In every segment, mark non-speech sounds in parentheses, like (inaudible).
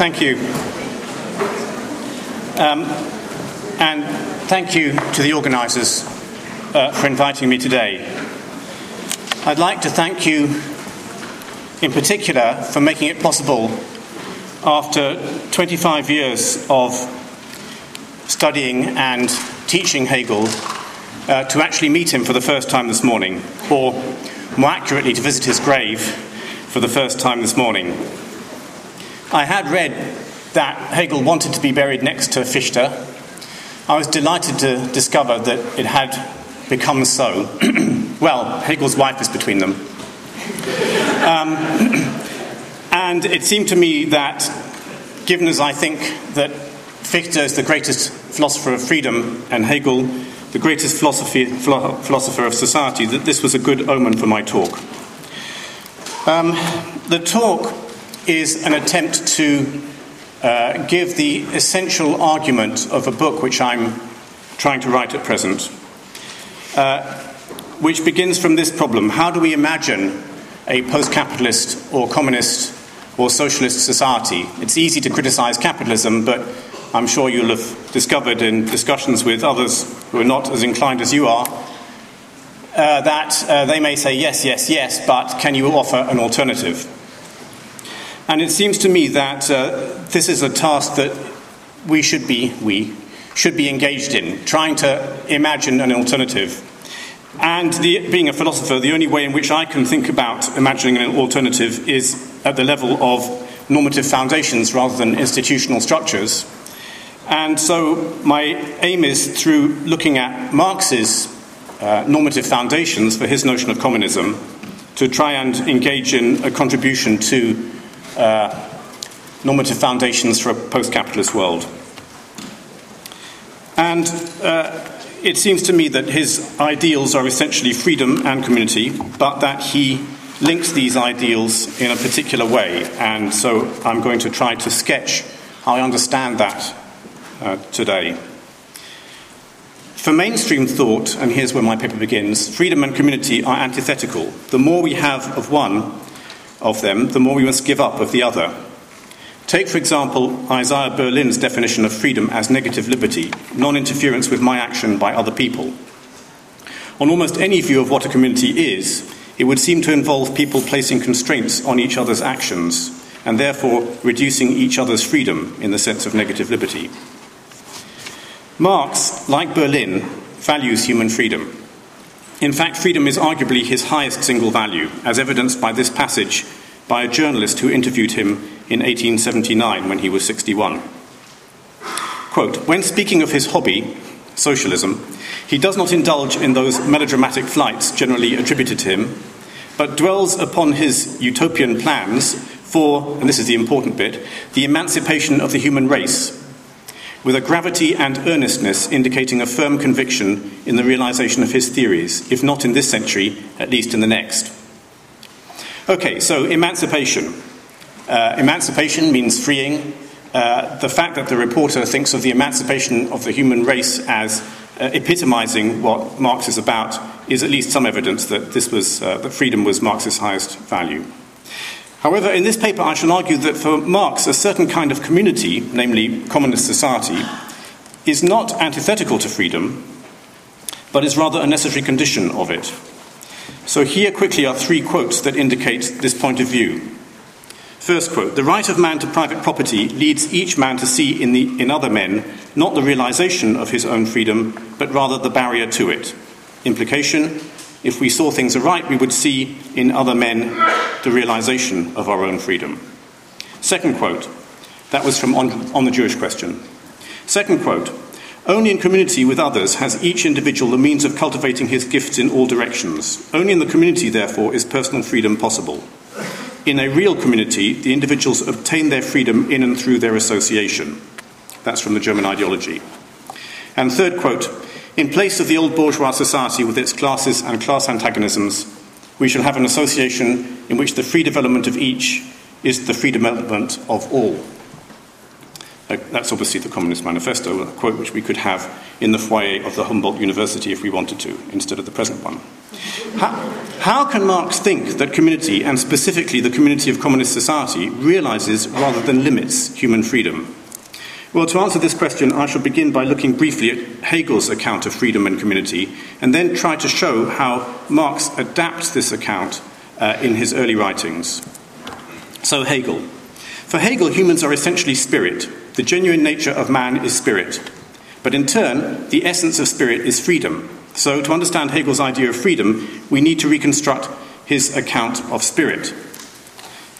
Thank you. Um, and thank you to the organisers uh, for inviting me today. I'd like to thank you in particular for making it possible after 25 years of studying and teaching Hegel uh, to actually meet him for the first time this morning, or more accurately, to visit his grave for the first time this morning. I had read that Hegel wanted to be buried next to Fichte. I was delighted to discover that it had become so. (clears throat) well, Hegel's wife is between them. Um, (clears throat) and it seemed to me that, given as I think that Fichte is the greatest philosopher of freedom and Hegel the greatest philosopher of society, that this was a good omen for my talk. Um, the talk is an attempt to uh, give the essential argument of a book which I'm trying to write at present, uh, which begins from this problem How do we imagine a post capitalist or communist or socialist society? It's easy to criticize capitalism, but I'm sure you'll have discovered in discussions with others who are not as inclined as you are uh, that uh, they may say yes, yes, yes, but can you offer an alternative? And it seems to me that uh, this is a task that we should be, we should be engaged in, trying to imagine an alternative. And the, being a philosopher, the only way in which I can think about imagining an alternative is at the level of normative foundations rather than institutional structures. And so my aim is through looking at Marx's uh, normative foundations for his notion of communism to try and engage in a contribution to normative foundations for a post capitalist world. And uh, it seems to me that his ideals are essentially freedom and community, but that he links these ideals in a particular way. And so I'm going to try to sketch how I understand that uh, today. For mainstream thought, and here's where my paper begins, freedom and community are antithetical. The more we have of one, of them, the more we must give up of the other. Take, for example, Isaiah Berlin's definition of freedom as negative liberty, non interference with my action by other people. On almost any view of what a community is, it would seem to involve people placing constraints on each other's actions and therefore reducing each other's freedom in the sense of negative liberty. Marx, like Berlin, values human freedom. In fact, freedom is arguably his highest single value, as evidenced by this passage by a journalist who interviewed him in 1879 when he was 61. Quote, when speaking of his hobby, socialism, he does not indulge in those melodramatic flights generally attributed to him, but dwells upon his utopian plans for, and this is the important bit, the emancipation of the human race with a gravity and earnestness indicating a firm conviction in the realization of his theories, if not in this century, at least in the next. Okay, so emancipation. Uh, emancipation means freeing. Uh, the fact that the reporter thinks of the emancipation of the human race as uh, epitomizing what Marx is about is at least some evidence that this was uh, that freedom was Marx's highest value. However, in this paper, I shall argue that for Marx, a certain kind of community, namely communist society, is not antithetical to freedom, but is rather a necessary condition of it. So, here quickly are three quotes that indicate this point of view. First quote The right of man to private property leads each man to see in, the, in other men not the realization of his own freedom, but rather the barrier to it. Implication if we saw things aright, we would see in other men the realization of our own freedom. Second quote, that was from On, on the Jewish Question. Second quote, only in community with others has each individual the means of cultivating his gifts in all directions. Only in the community, therefore, is personal freedom possible. In a real community, the individuals obtain their freedom in and through their association. That's from the German ideology. And third quote, in place of the old bourgeois society with its classes and class antagonisms, we shall have an association in which the free development of each is the free development of all. Uh, that's obviously the Communist Manifesto, a quote which we could have in the foyer of the Humboldt University if we wanted to, instead of the present one. How, how can Marx think that community, and specifically the community of communist society, realizes rather than limits human freedom? Well, to answer this question, I shall begin by looking briefly at Hegel's account of freedom and community, and then try to show how Marx adapts this account uh, in his early writings. So, Hegel. For Hegel, humans are essentially spirit. The genuine nature of man is spirit. But in turn, the essence of spirit is freedom. So, to understand Hegel's idea of freedom, we need to reconstruct his account of spirit.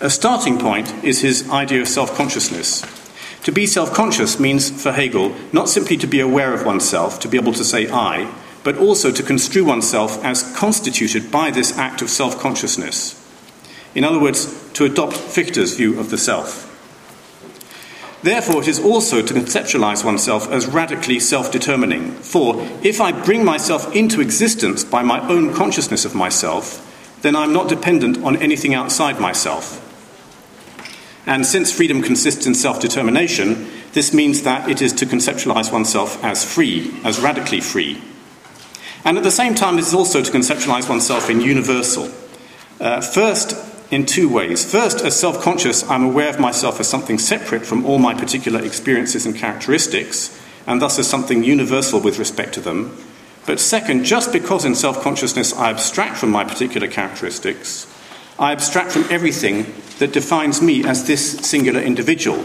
A starting point is his idea of self consciousness. To be self conscious means, for Hegel, not simply to be aware of oneself, to be able to say I, but also to construe oneself as constituted by this act of self consciousness. In other words, to adopt Fichte's view of the self. Therefore, it is also to conceptualize oneself as radically self determining. For if I bring myself into existence by my own consciousness of myself, then I'm not dependent on anything outside myself. And since freedom consists in self determination, this means that it is to conceptualize oneself as free, as radically free. And at the same time, it is also to conceptualize oneself in universal. Uh, first, in two ways. First, as self conscious, I'm aware of myself as something separate from all my particular experiences and characteristics, and thus as something universal with respect to them. But second, just because in self consciousness I abstract from my particular characteristics, I abstract from everything that defines me as this singular individual.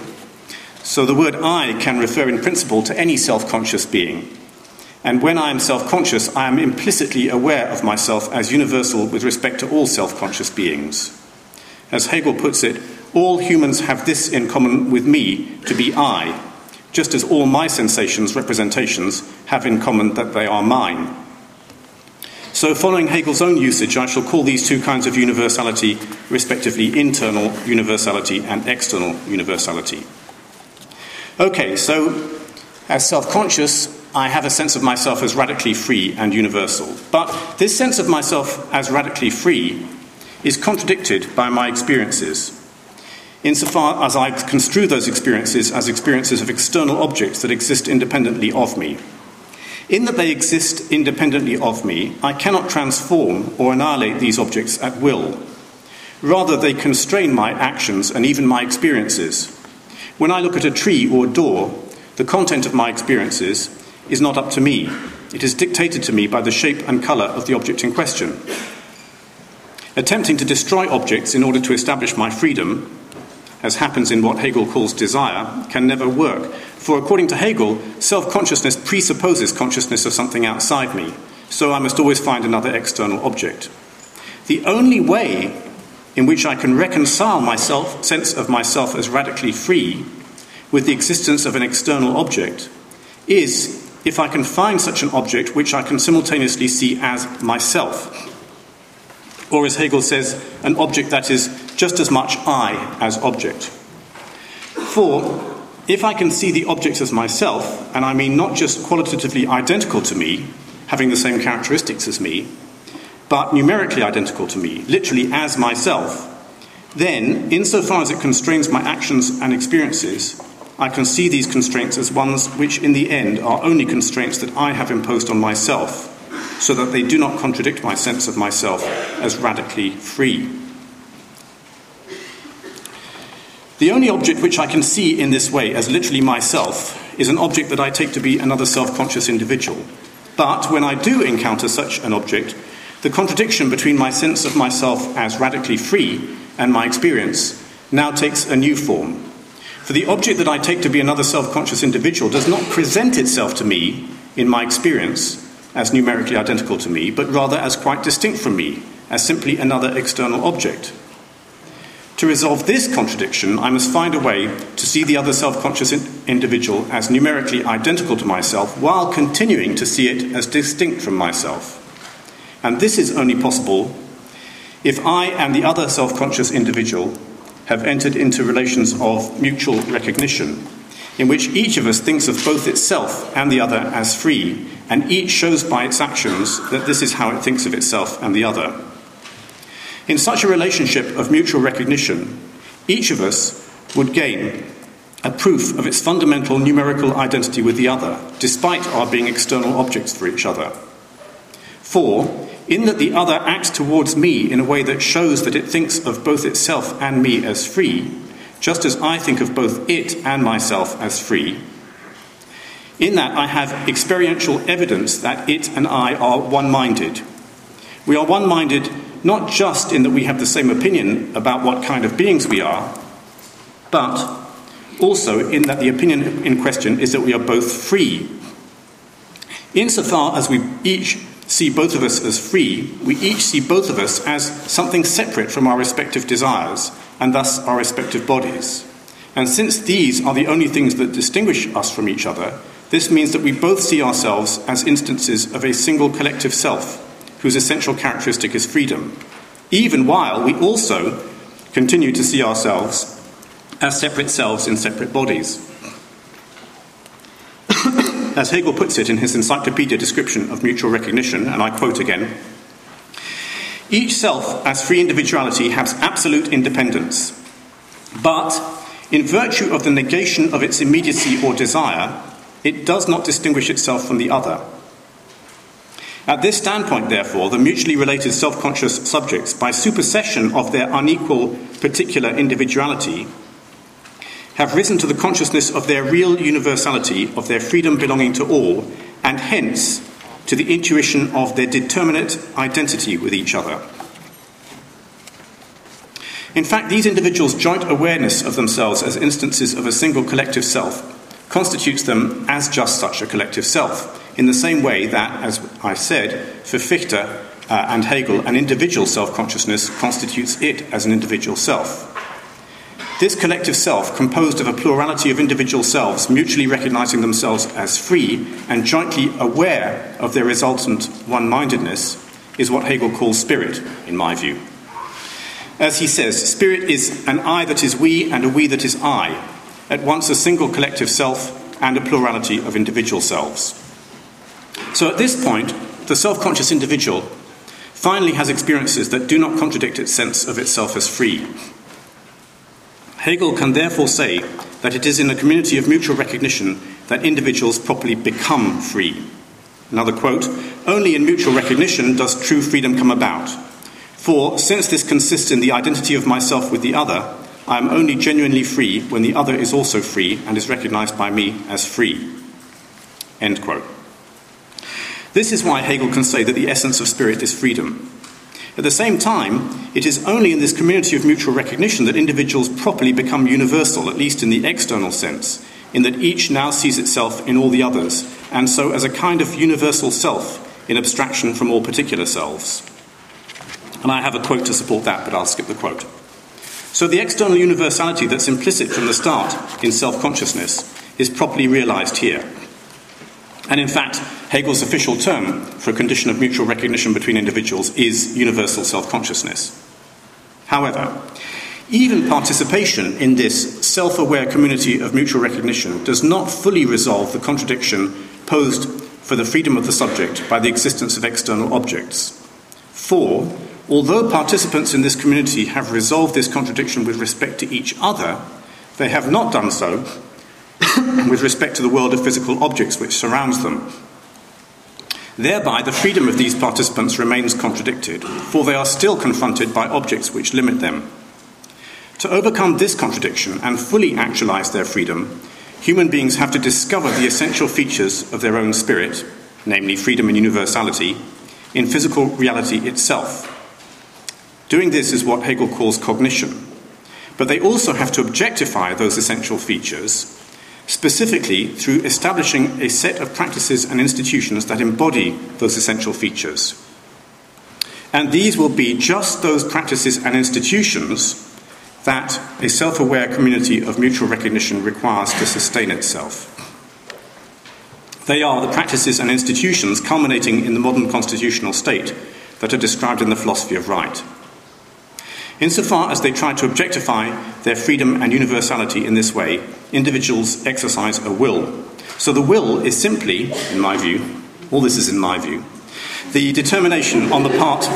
So the word I can refer in principle to any self conscious being. And when I am self conscious, I am implicitly aware of myself as universal with respect to all self conscious beings. As Hegel puts it, all humans have this in common with me to be I, just as all my sensations, representations, have in common that they are mine. So, following Hegel's own usage, I shall call these two kinds of universality respectively internal universality and external universality. Okay, so as self conscious, I have a sense of myself as radically free and universal. But this sense of myself as radically free is contradicted by my experiences, insofar as I construe those experiences as experiences of external objects that exist independently of me. In that they exist independently of me, I cannot transform or annihilate these objects at will. Rather, they constrain my actions and even my experiences. When I look at a tree or a door, the content of my experiences is not up to me. It is dictated to me by the shape and colour of the object in question. Attempting to destroy objects in order to establish my freedom, as happens in what Hegel calls desire, can never work. For according to Hegel, self consciousness presupposes consciousness of something outside me, so I must always find another external object. The only way in which I can reconcile my self, sense of myself as radically free with the existence of an external object is if I can find such an object which I can simultaneously see as myself or as Hegel says, an object that is just as much I as object. For, if I can see the object as myself, and I mean not just qualitatively identical to me, having the same characteristics as me, but numerically identical to me, literally as myself, then, insofar as it constrains my actions and experiences, I can see these constraints as ones which, in the end, are only constraints that I have imposed on myself so that they do not contradict my sense of myself as radically free. The only object which I can see in this way as literally myself is an object that I take to be another self conscious individual. But when I do encounter such an object, the contradiction between my sense of myself as radically free and my experience now takes a new form. For the object that I take to be another self conscious individual does not present itself to me in my experience as numerically identical to me, but rather as quite distinct from me, as simply another external object. To resolve this contradiction, I must find a way to see the other self conscious individual as numerically identical to myself while continuing to see it as distinct from myself. And this is only possible if I and the other self conscious individual have entered into relations of mutual recognition, in which each of us thinks of both itself and the other as free and each shows by its actions that this is how it thinks of itself and the other. In such a relationship of mutual recognition, each of us would gain a proof of its fundamental numerical identity with the other, despite our being external objects for each other. Four, in that the other acts towards me in a way that shows that it thinks of both itself and me as free, just as I think of both it and myself as free. In that I have experiential evidence that it and I are one minded. We are one minded not just in that we have the same opinion about what kind of beings we are, but also in that the opinion in question is that we are both free. Insofar as we each see both of us as free, we each see both of us as something separate from our respective desires and thus our respective bodies. And since these are the only things that distinguish us from each other, this means that we both see ourselves as instances of a single collective self, whose essential characteristic is freedom, even while we also continue to see ourselves as separate selves in separate bodies. (coughs) as Hegel puts it in his encyclopedia description of mutual recognition, and I quote again each self, as free individuality, has absolute independence, but in virtue of the negation of its immediacy or desire, it does not distinguish itself from the other. At this standpoint, therefore, the mutually related self conscious subjects, by supersession of their unequal particular individuality, have risen to the consciousness of their real universality, of their freedom belonging to all, and hence to the intuition of their determinate identity with each other. In fact, these individuals' joint awareness of themselves as instances of a single collective self constitutes them as just such a collective self, in the same way that, as I said, for Fichte uh, and Hegel, an individual self consciousness constitutes it as an individual self. This collective self, composed of a plurality of individual selves mutually recognizing themselves as free and jointly aware of their resultant one mindedness, is what Hegel calls spirit, in my view. As he says, spirit is an I that is we and a we that is I, at once a single collective self and a plurality of individual selves. So at this point, the self conscious individual finally has experiences that do not contradict its sense of itself as free Hegel can therefore say that it is in a community of mutual recognition that individuals properly become free. Another quote Only in mutual recognition does true freedom come about. For since this consists in the identity of myself with the other, I am only genuinely free when the other is also free and is recognized by me as free. End quote. This is why Hegel can say that the essence of spirit is freedom. At the same time, it is only in this community of mutual recognition that individuals properly become universal, at least in the external sense, in that each now sees itself in all the others, and so as a kind of universal self in abstraction from all particular selves. And I have a quote to support that, but I'll skip the quote. So the external universality that's implicit from the start in self consciousness is properly realized here. And in fact, Hegel's official term for a condition of mutual recognition between individuals is universal self consciousness. However, even participation in this self aware community of mutual recognition does not fully resolve the contradiction posed for the freedom of the subject by the existence of external objects. For, although participants in this community have resolved this contradiction with respect to each other, they have not done so (coughs) with respect to the world of physical objects which surrounds them. Thereby, the freedom of these participants remains contradicted, for they are still confronted by objects which limit them. To overcome this contradiction and fully actualize their freedom, human beings have to discover the essential features of their own spirit, namely freedom and universality, in physical reality itself. Doing this is what Hegel calls cognition. But they also have to objectify those essential features specifically through establishing a set of practices and institutions that embody those essential features. And these will be just those practices and institutions that a self aware community of mutual recognition requires to sustain itself. They are the practices and institutions culminating in the modern constitutional state that are described in the philosophy of right. Insofar as they try to objectify their freedom and universality in this way, individuals exercise a will. So the will is simply, in my view, all this is in my view, the determination on the part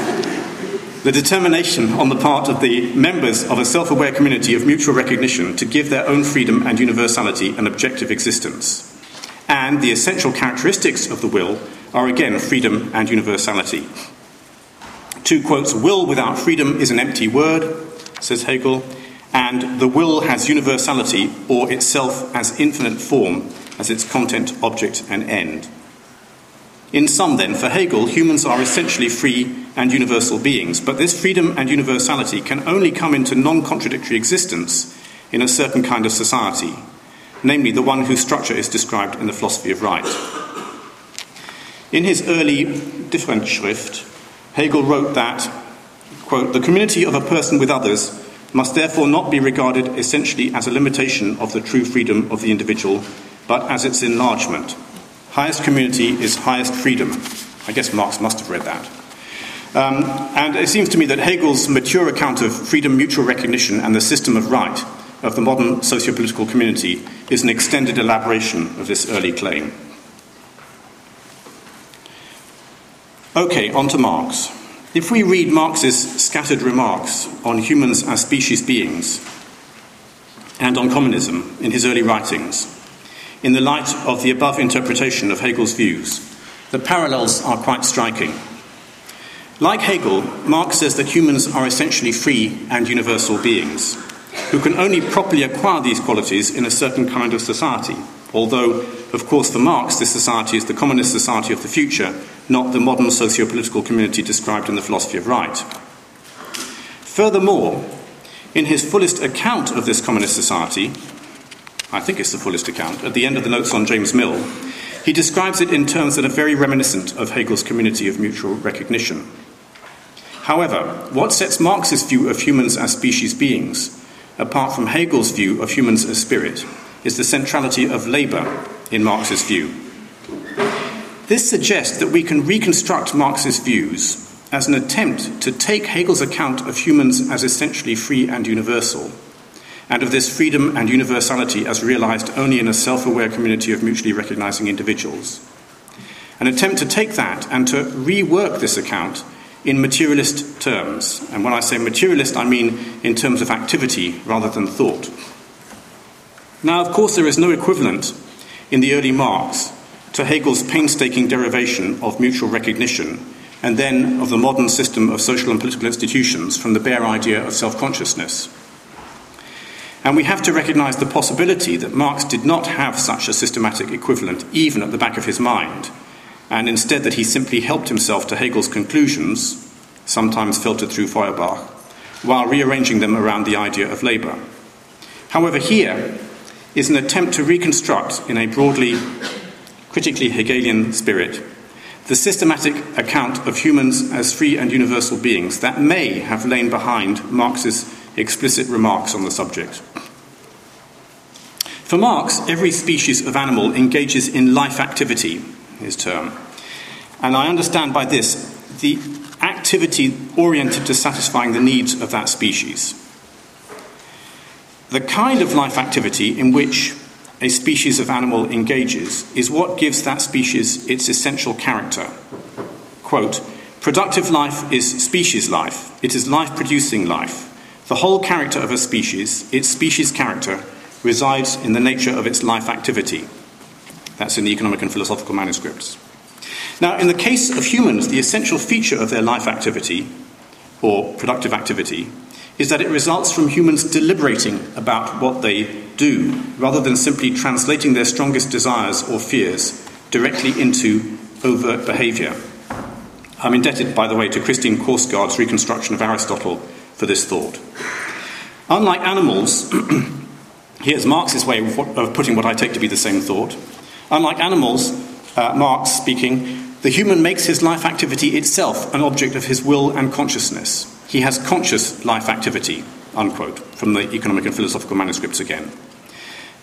the determination on the part of the members of a self aware community of mutual recognition to give their own freedom and universality an objective existence. And the essential characteristics of the will are again freedom and universality. Two quotes Will without freedom is an empty word, says Hegel, and the will has universality or itself as infinite form as its content, object, and end. In sum, then, for Hegel, humans are essentially free and universal beings, but this freedom and universality can only come into non contradictory existence in a certain kind of society, namely the one whose structure is described in the philosophy of right. In his early Differenzschrift, Hegel wrote that, quote, the community of a person with others must therefore not be regarded essentially as a limitation of the true freedom of the individual, but as its enlargement. Highest community is highest freedom. I guess Marx must have read that. Um, and it seems to me that Hegel's mature account of freedom, mutual recognition, and the system of right of the modern socio political community is an extended elaboration of this early claim. Okay, on to Marx. If we read Marx's scattered remarks on humans as species beings and on communism in his early writings, in the light of the above interpretation of Hegel's views, the parallels are quite striking. Like Hegel, Marx says that humans are essentially free and universal beings who can only properly acquire these qualities in a certain kind of society, although, of course, for Marx, this society is the communist society of the future not the modern socio political community described in the philosophy of right. Furthermore, in his fullest account of this communist society, I think it's the fullest account, at the end of the notes on James Mill, he describes it in terms that are very reminiscent of Hegel's community of mutual recognition. However, what sets Marx's view of humans as species beings apart from Hegel's view of humans as spirit is the centrality of labour in Marx's view. This suggests that we can reconstruct Marx's views as an attempt to take Hegel's account of humans as essentially free and universal, and of this freedom and universality as realized only in a self aware community of mutually recognizing individuals. An attempt to take that and to rework this account in materialist terms. And when I say materialist, I mean in terms of activity rather than thought. Now, of course, there is no equivalent in the early Marx to Hegel's painstaking derivation of mutual recognition and then of the modern system of social and political institutions from the bare idea of self consciousness. And we have to recognize the possibility that Marx did not have such a systematic equivalent even at the back of his mind, and instead that he simply helped himself to Hegel's conclusions, sometimes filtered through Feuerbach, while rearranging them around the idea of labour. However, here is an attempt to reconstruct in a broadly critically Hegelian spirit, the systematic account of humans as free and universal beings that may have lain behind Marx's explicit remarks on the subject. For Marx, every species of animal engages in life activity, his term. And I understand by this the activity oriented to satisfying the needs of that species. The kind of life activity in which a species of animal engages is what gives that species its essential character. Quote, Productive life is species life, it is life producing life. The whole character of a species, its species character, resides in the nature of its life activity. That's in the economic and philosophical manuscripts. Now, in the case of humans, the essential feature of their life activity, or productive activity, is that it results from humans deliberating about what they do, rather than simply translating their strongest desires or fears directly into overt behaviour. I'm indebted, by the way, to Christine Korsgaard's reconstruction of Aristotle for this thought. Unlike animals, (clears throat) here's Marx's way of putting what I take to be the same thought. Unlike animals, uh, Marx speaking, the human makes his life activity itself an object of his will and consciousness. He has conscious life activity, unquote, from the economic and philosophical manuscripts again.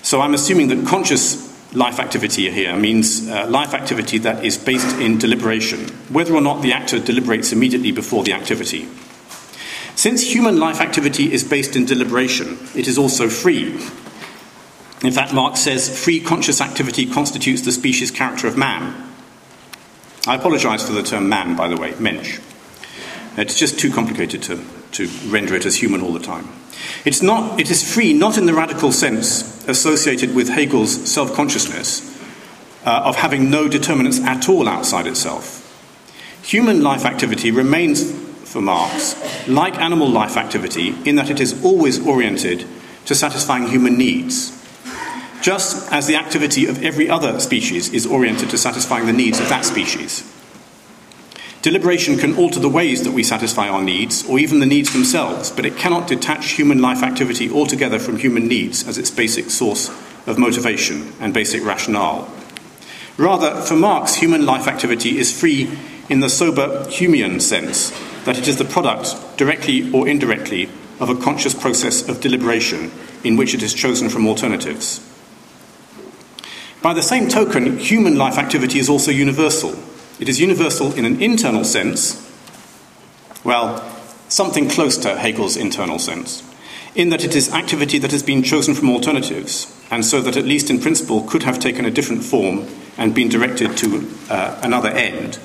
So I'm assuming that conscious life activity here means uh, life activity that is based in deliberation, whether or not the actor deliberates immediately before the activity. Since human life activity is based in deliberation, it is also free. In fact, Marx says free conscious activity constitutes the species character of man. I apologize for the term man, by the way, Mensch. It's just too complicated to, to render it as human all the time. It's not, it is free not in the radical sense associated with Hegel's self consciousness uh, of having no determinants at all outside itself. Human life activity remains, for Marx, like animal life activity in that it is always oriented to satisfying human needs, just as the activity of every other species is oriented to satisfying the needs of that species. Deliberation can alter the ways that we satisfy our needs, or even the needs themselves, but it cannot detach human life activity altogether from human needs as its basic source of motivation and basic rationale. Rather, for Marx, human life activity is free in the sober Humean sense, that it is the product, directly or indirectly, of a conscious process of deliberation in which it is chosen from alternatives. By the same token, human life activity is also universal, it is universal in an internal sense, well, something close to Hegel's internal sense, in that it is activity that has been chosen from alternatives, and so that at least in principle could have taken a different form and been directed to uh, another end.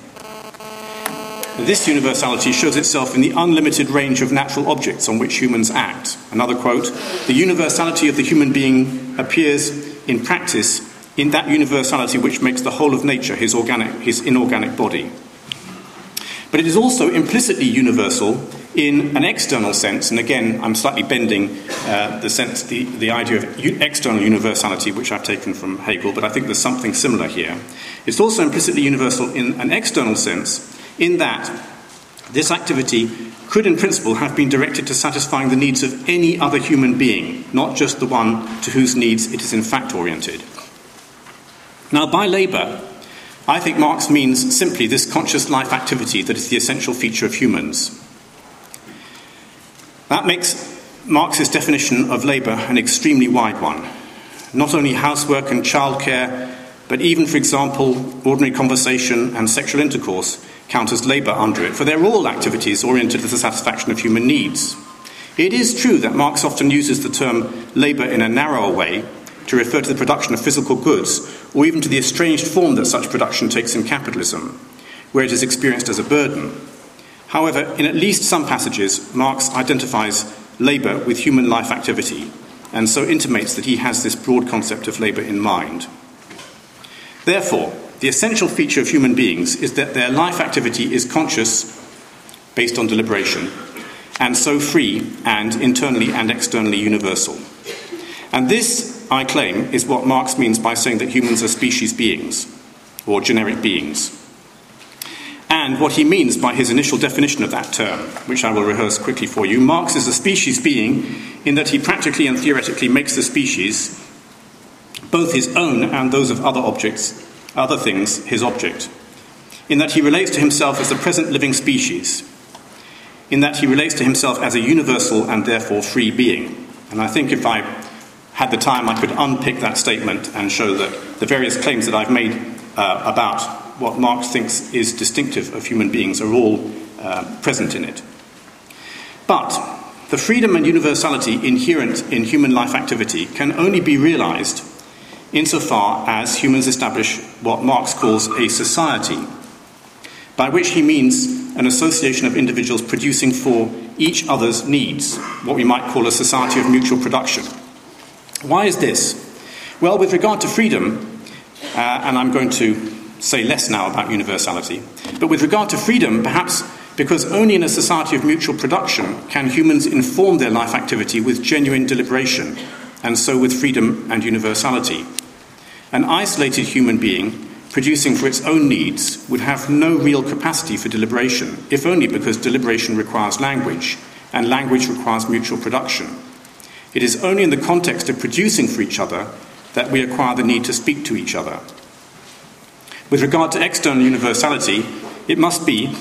This universality shows itself in the unlimited range of natural objects on which humans act. Another quote The universality of the human being appears in practice in that universality which makes the whole of nature his, organic, his inorganic body. But it is also implicitly universal in an external sense, and again, I'm slightly bending uh, the sense, the, the idea of external universality, which I've taken from Hegel, but I think there's something similar here. It's also implicitly universal in an external sense, in that this activity could, in principle, have been directed to satisfying the needs of any other human being, not just the one to whose needs it is in fact oriented. Now, by labour, I think Marx means simply this conscious life activity that is the essential feature of humans. That makes Marx's definition of labour an extremely wide one. Not only housework and childcare, but even, for example, ordinary conversation and sexual intercourse count as labour under it, for they're all activities oriented to the satisfaction of human needs. It is true that Marx often uses the term labour in a narrower way to refer to the production of physical goods, or even to the estranged form that such production takes in capitalism, where it is experienced as a burden. However, in at least some passages, Marx identifies labour with human life activity, and so intimates that he has this broad concept of labour in mind. Therefore, the essential feature of human beings is that their life activity is conscious, based on deliberation, and so free and internally and externally universal. And this I claim, is what Marx means by saying that humans are species beings, or generic beings. And what he means by his initial definition of that term, which I will rehearse quickly for you. Marx is a species being in that he practically and theoretically makes the species, both his own and those of other objects, other things, his object. In that he relates to himself as the present living species. In that he relates to himself as a universal and therefore free being. And I think if I had the time, I could unpick that statement and show that the various claims that I've made uh, about what Marx thinks is distinctive of human beings are all uh, present in it. But the freedom and universality inherent in human life activity can only be realized insofar as humans establish what Marx calls a society, by which he means an association of individuals producing for each other's needs, what we might call a society of mutual production. Why is this? Well, with regard to freedom, uh, and I'm going to say less now about universality, but with regard to freedom, perhaps because only in a society of mutual production can humans inform their life activity with genuine deliberation, and so with freedom and universality. An isolated human being producing for its own needs would have no real capacity for deliberation, if only because deliberation requires language, and language requires mutual production. It is only in the context of producing for each other that we acquire the need to speak to each other. With regard to external universality, it must be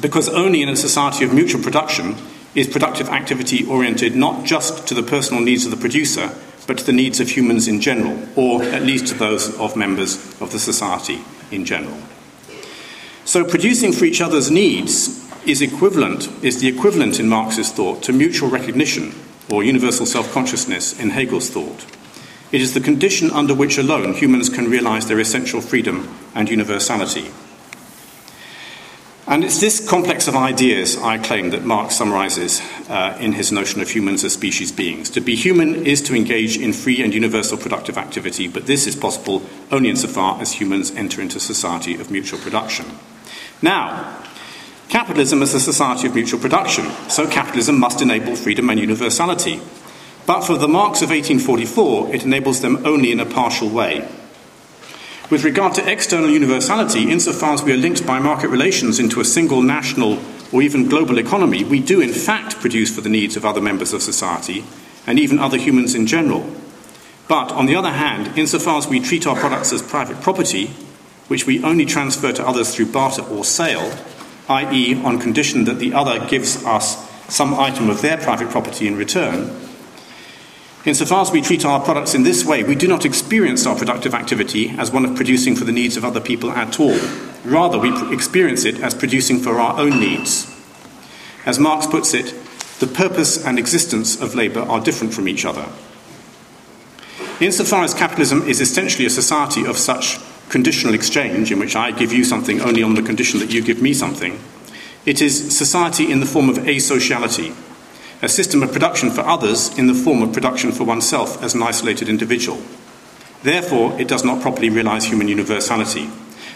because only in a society of mutual production is productive activity oriented not just to the personal needs of the producer, but to the needs of humans in general, or at least to those of members of the society in general. So, producing for each other's needs is equivalent, is the equivalent in Marx's thought to mutual recognition or universal self consciousness in Hegel's thought. It is the condition under which alone humans can realize their essential freedom and universality. And it's this complex of ideas, I claim, that Marx summarizes uh, in his notion of humans as species beings. To be human is to engage in free and universal productive activity, but this is possible only insofar as humans enter into society of mutual production. Now, capitalism is a society of mutual production, so capitalism must enable freedom and universality. But for the Marx of 1844, it enables them only in a partial way. With regard to external universality, insofar as we are linked by market relations into a single national or even global economy, we do in fact produce for the needs of other members of society and even other humans in general. But on the other hand, insofar as we treat our products as private property, which we only transfer to others through barter or sale, i.e., on condition that the other gives us some item of their private property in return, Insofar as we treat our products in this way, we do not experience our productive activity as one of producing for the needs of other people at all. Rather, we experience it as producing for our own needs. As Marx puts it, the purpose and existence of labour are different from each other. Insofar as capitalism is essentially a society of such conditional exchange, in which I give you something only on the condition that you give me something, it is society in the form of asociality, a system of production for others in the form of production for oneself as an isolated individual. Therefore, it does not properly realize human universality.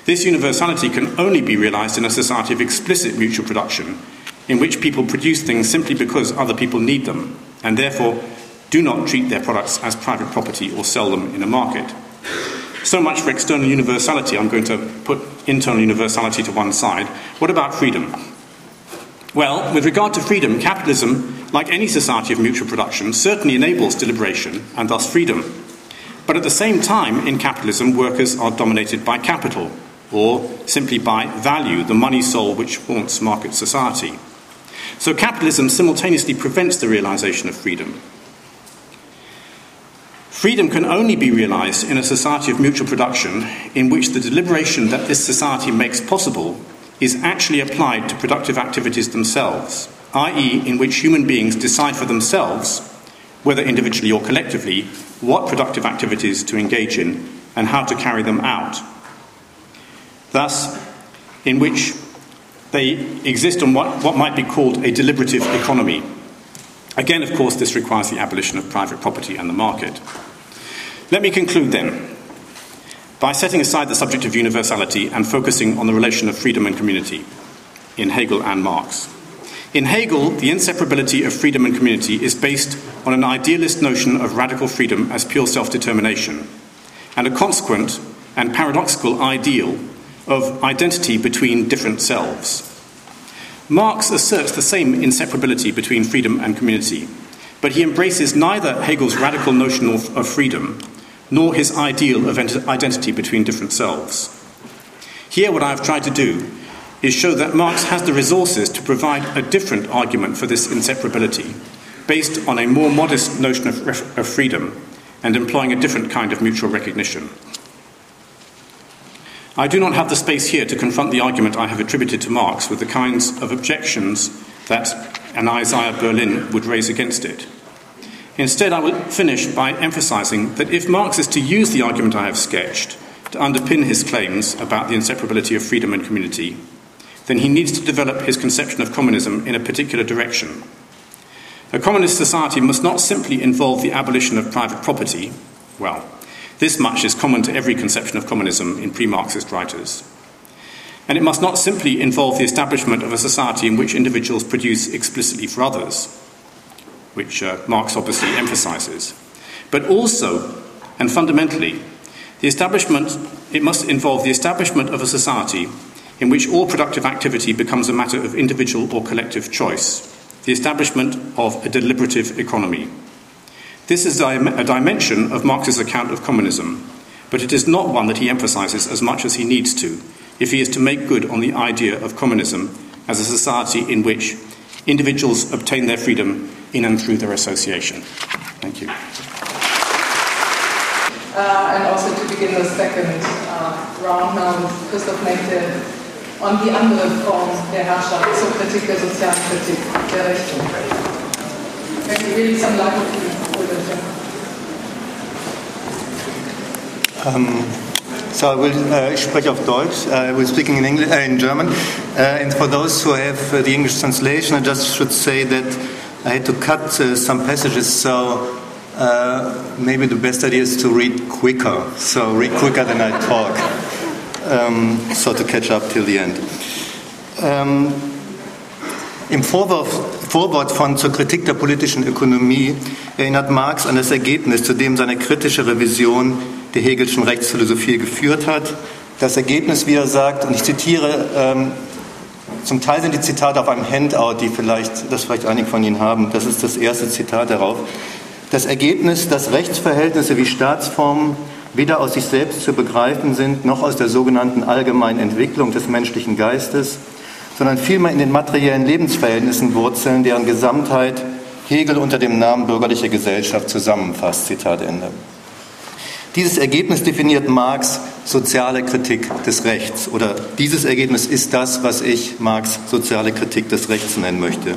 This universality can only be realized in a society of explicit mutual production, in which people produce things simply because other people need them, and therefore do not treat their products as private property or sell them in a market. So much for external universality. I'm going to put internal universality to one side. What about freedom? Well, with regard to freedom, capitalism like any society of mutual production, certainly enables deliberation and thus freedom. But at the same time, in capitalism, workers are dominated by capital, or simply by value, the money soul which haunts market society. So capitalism simultaneously prevents the realization of freedom. Freedom can only be realized in a society of mutual production in which the deliberation that this society makes possible is actually applied to productive activities themselves i.e., in which human beings decide for themselves, whether individually or collectively, what productive activities to engage in and how to carry them out. Thus, in which they exist on what, what might be called a deliberative economy. Again, of course, this requires the abolition of private property and the market. Let me conclude then by setting aside the subject of universality and focusing on the relation of freedom and community in Hegel and Marx. In Hegel, the inseparability of freedom and community is based on an idealist notion of radical freedom as pure self determination, and a consequent and paradoxical ideal of identity between different selves. Marx asserts the same inseparability between freedom and community, but he embraces neither Hegel's radical notion of, of freedom nor his ideal of identity between different selves. Here, what I have tried to do is show that Marx has the resources to provide a different argument for this inseparability, based on a more modest notion of, of freedom and employing a different kind of mutual recognition. I do not have the space here to confront the argument I have attributed to Marx with the kinds of objections that an Isaiah Berlin would raise against it. Instead, I will finish by emphasizing that if Marx is to use the argument I have sketched to underpin his claims about the inseparability of freedom and community, then he needs to develop his conception of communism in a particular direction. A communist society must not simply involve the abolition of private property. Well, this much is common to every conception of communism in pre Marxist writers. And it must not simply involve the establishment of a society in which individuals produce explicitly for others, which uh, Marx obviously emphasizes, but also and fundamentally, the establishment, it must involve the establishment of a society in which all productive activity becomes a matter of individual or collective choice, the establishment of a deliberative economy. This is a dimension of Marx's account of communism, but it is not one that he emphasizes as much as he needs to if he is to make good on the idea of communism as a society in which individuals obtain their freedom in and through their association. Thank you. Uh, and also to begin the second uh, round now, Christoph Menke und die andere Form der Herrschaft zur Kritik der sozialen Kritik der Rechten. Can you read some um, So I will, uh, ich spreche auf Deutsch. Uh, I will speaking in, English, uh, in German. Uh, and for those who have uh, the English translation, I just should say that I had to cut uh, some passages, so uh, maybe the best idea is to read quicker. So read quicker than I talk, um, so to catch up till the end. Um, Im Vorwort von zur Kritik der politischen Ökonomie erinnert Marx an das Ergebnis, zu dem seine kritische Revision der Hegelschen Rechtsphilosophie geführt hat. Das Ergebnis, wie er sagt, und ich zitiere, ähm, zum Teil sind die Zitate auf einem Handout, die vielleicht, das vielleicht einige von Ihnen haben. Das ist das erste Zitat darauf. Das Ergebnis, dass Rechtsverhältnisse wie Staatsformen weder aus sich selbst zu begreifen sind, noch aus der sogenannten allgemeinen Entwicklung des menschlichen Geistes, sondern vielmehr in den materiellen Lebensverhältnissen wurzeln, deren Gesamtheit Hegel unter dem Namen bürgerliche Gesellschaft zusammenfasst. Zitat Ende. Dieses Ergebnis definiert Marx soziale Kritik des Rechts oder dieses Ergebnis ist das, was ich Marx soziale Kritik des Rechts nennen möchte.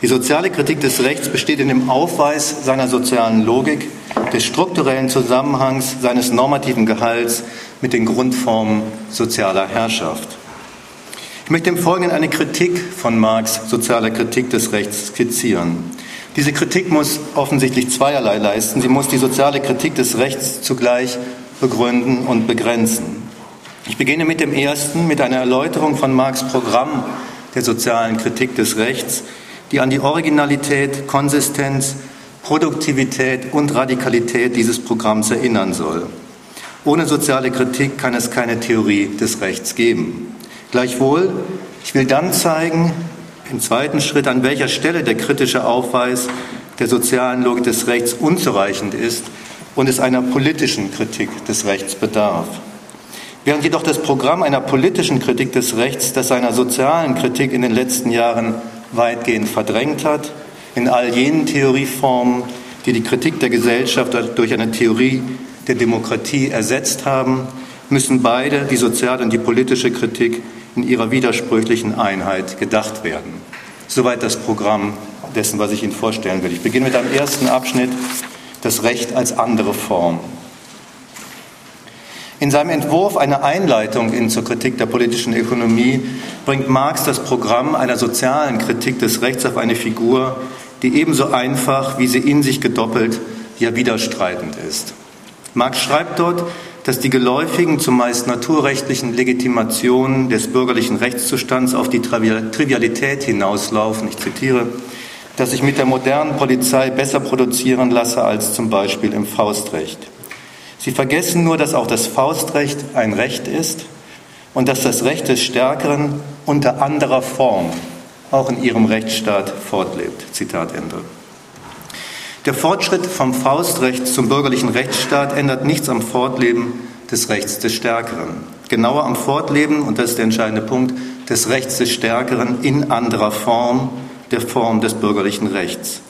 Die soziale Kritik des Rechts besteht in dem Aufweis seiner sozialen Logik, des strukturellen Zusammenhangs seines normativen Gehalts mit den Grundformen sozialer Herrschaft. Ich möchte im Folgenden eine Kritik von Marx sozialer Kritik des Rechts skizzieren. Diese Kritik muss offensichtlich zweierlei leisten. Sie muss die soziale Kritik des Rechts zugleich begründen und begrenzen. Ich beginne mit dem ersten, mit einer Erläuterung von Marx Programm der sozialen Kritik des Rechts, die an die Originalität, Konsistenz, Produktivität und Radikalität dieses Programms erinnern soll. Ohne soziale Kritik kann es keine Theorie des Rechts geben. Gleichwohl, ich will dann zeigen, im zweiten Schritt, an welcher Stelle der kritische Aufweis der sozialen Logik des Rechts unzureichend ist und es einer politischen Kritik des Rechts bedarf. Während jedoch das Programm einer politischen Kritik des Rechts das seiner sozialen Kritik in den letzten Jahren weitgehend verdrängt hat, in all jenen Theorieformen, die die Kritik der Gesellschaft durch eine Theorie der Demokratie ersetzt haben, müssen beide, die soziale und die politische Kritik, in ihrer widersprüchlichen Einheit gedacht werden. Soweit das Programm dessen, was ich Ihnen vorstellen will. Ich beginne mit einem ersten Abschnitt, das Recht als andere Form. In seinem Entwurf einer Einleitung in zur Kritik der politischen Ökonomie bringt Marx das Programm einer sozialen Kritik des Rechts auf eine Figur, die ebenso einfach wie sie in sich gedoppelt, ja widerstreitend ist. Marx schreibt dort, dass die geläufigen, zumeist naturrechtlichen Legitimationen des bürgerlichen Rechtszustands auf die Trivialität hinauslaufen. Ich zitiere, dass sich mit der modernen Polizei besser produzieren lasse als zum Beispiel im Faustrecht. Sie vergessen nur, dass auch das Faustrecht ein Recht ist und dass das Recht des Stärkeren unter anderer Form auch in ihrem Rechtsstaat fortlebt. Zitat Ende. Der Fortschritt vom Faustrecht zum bürgerlichen Rechtsstaat ändert nichts am Fortleben des Rechts des Stärkeren. Genauer am Fortleben, und das ist der entscheidende Punkt, des Rechts des Stärkeren in anderer Form, der Form des bürgerlichen Rechts.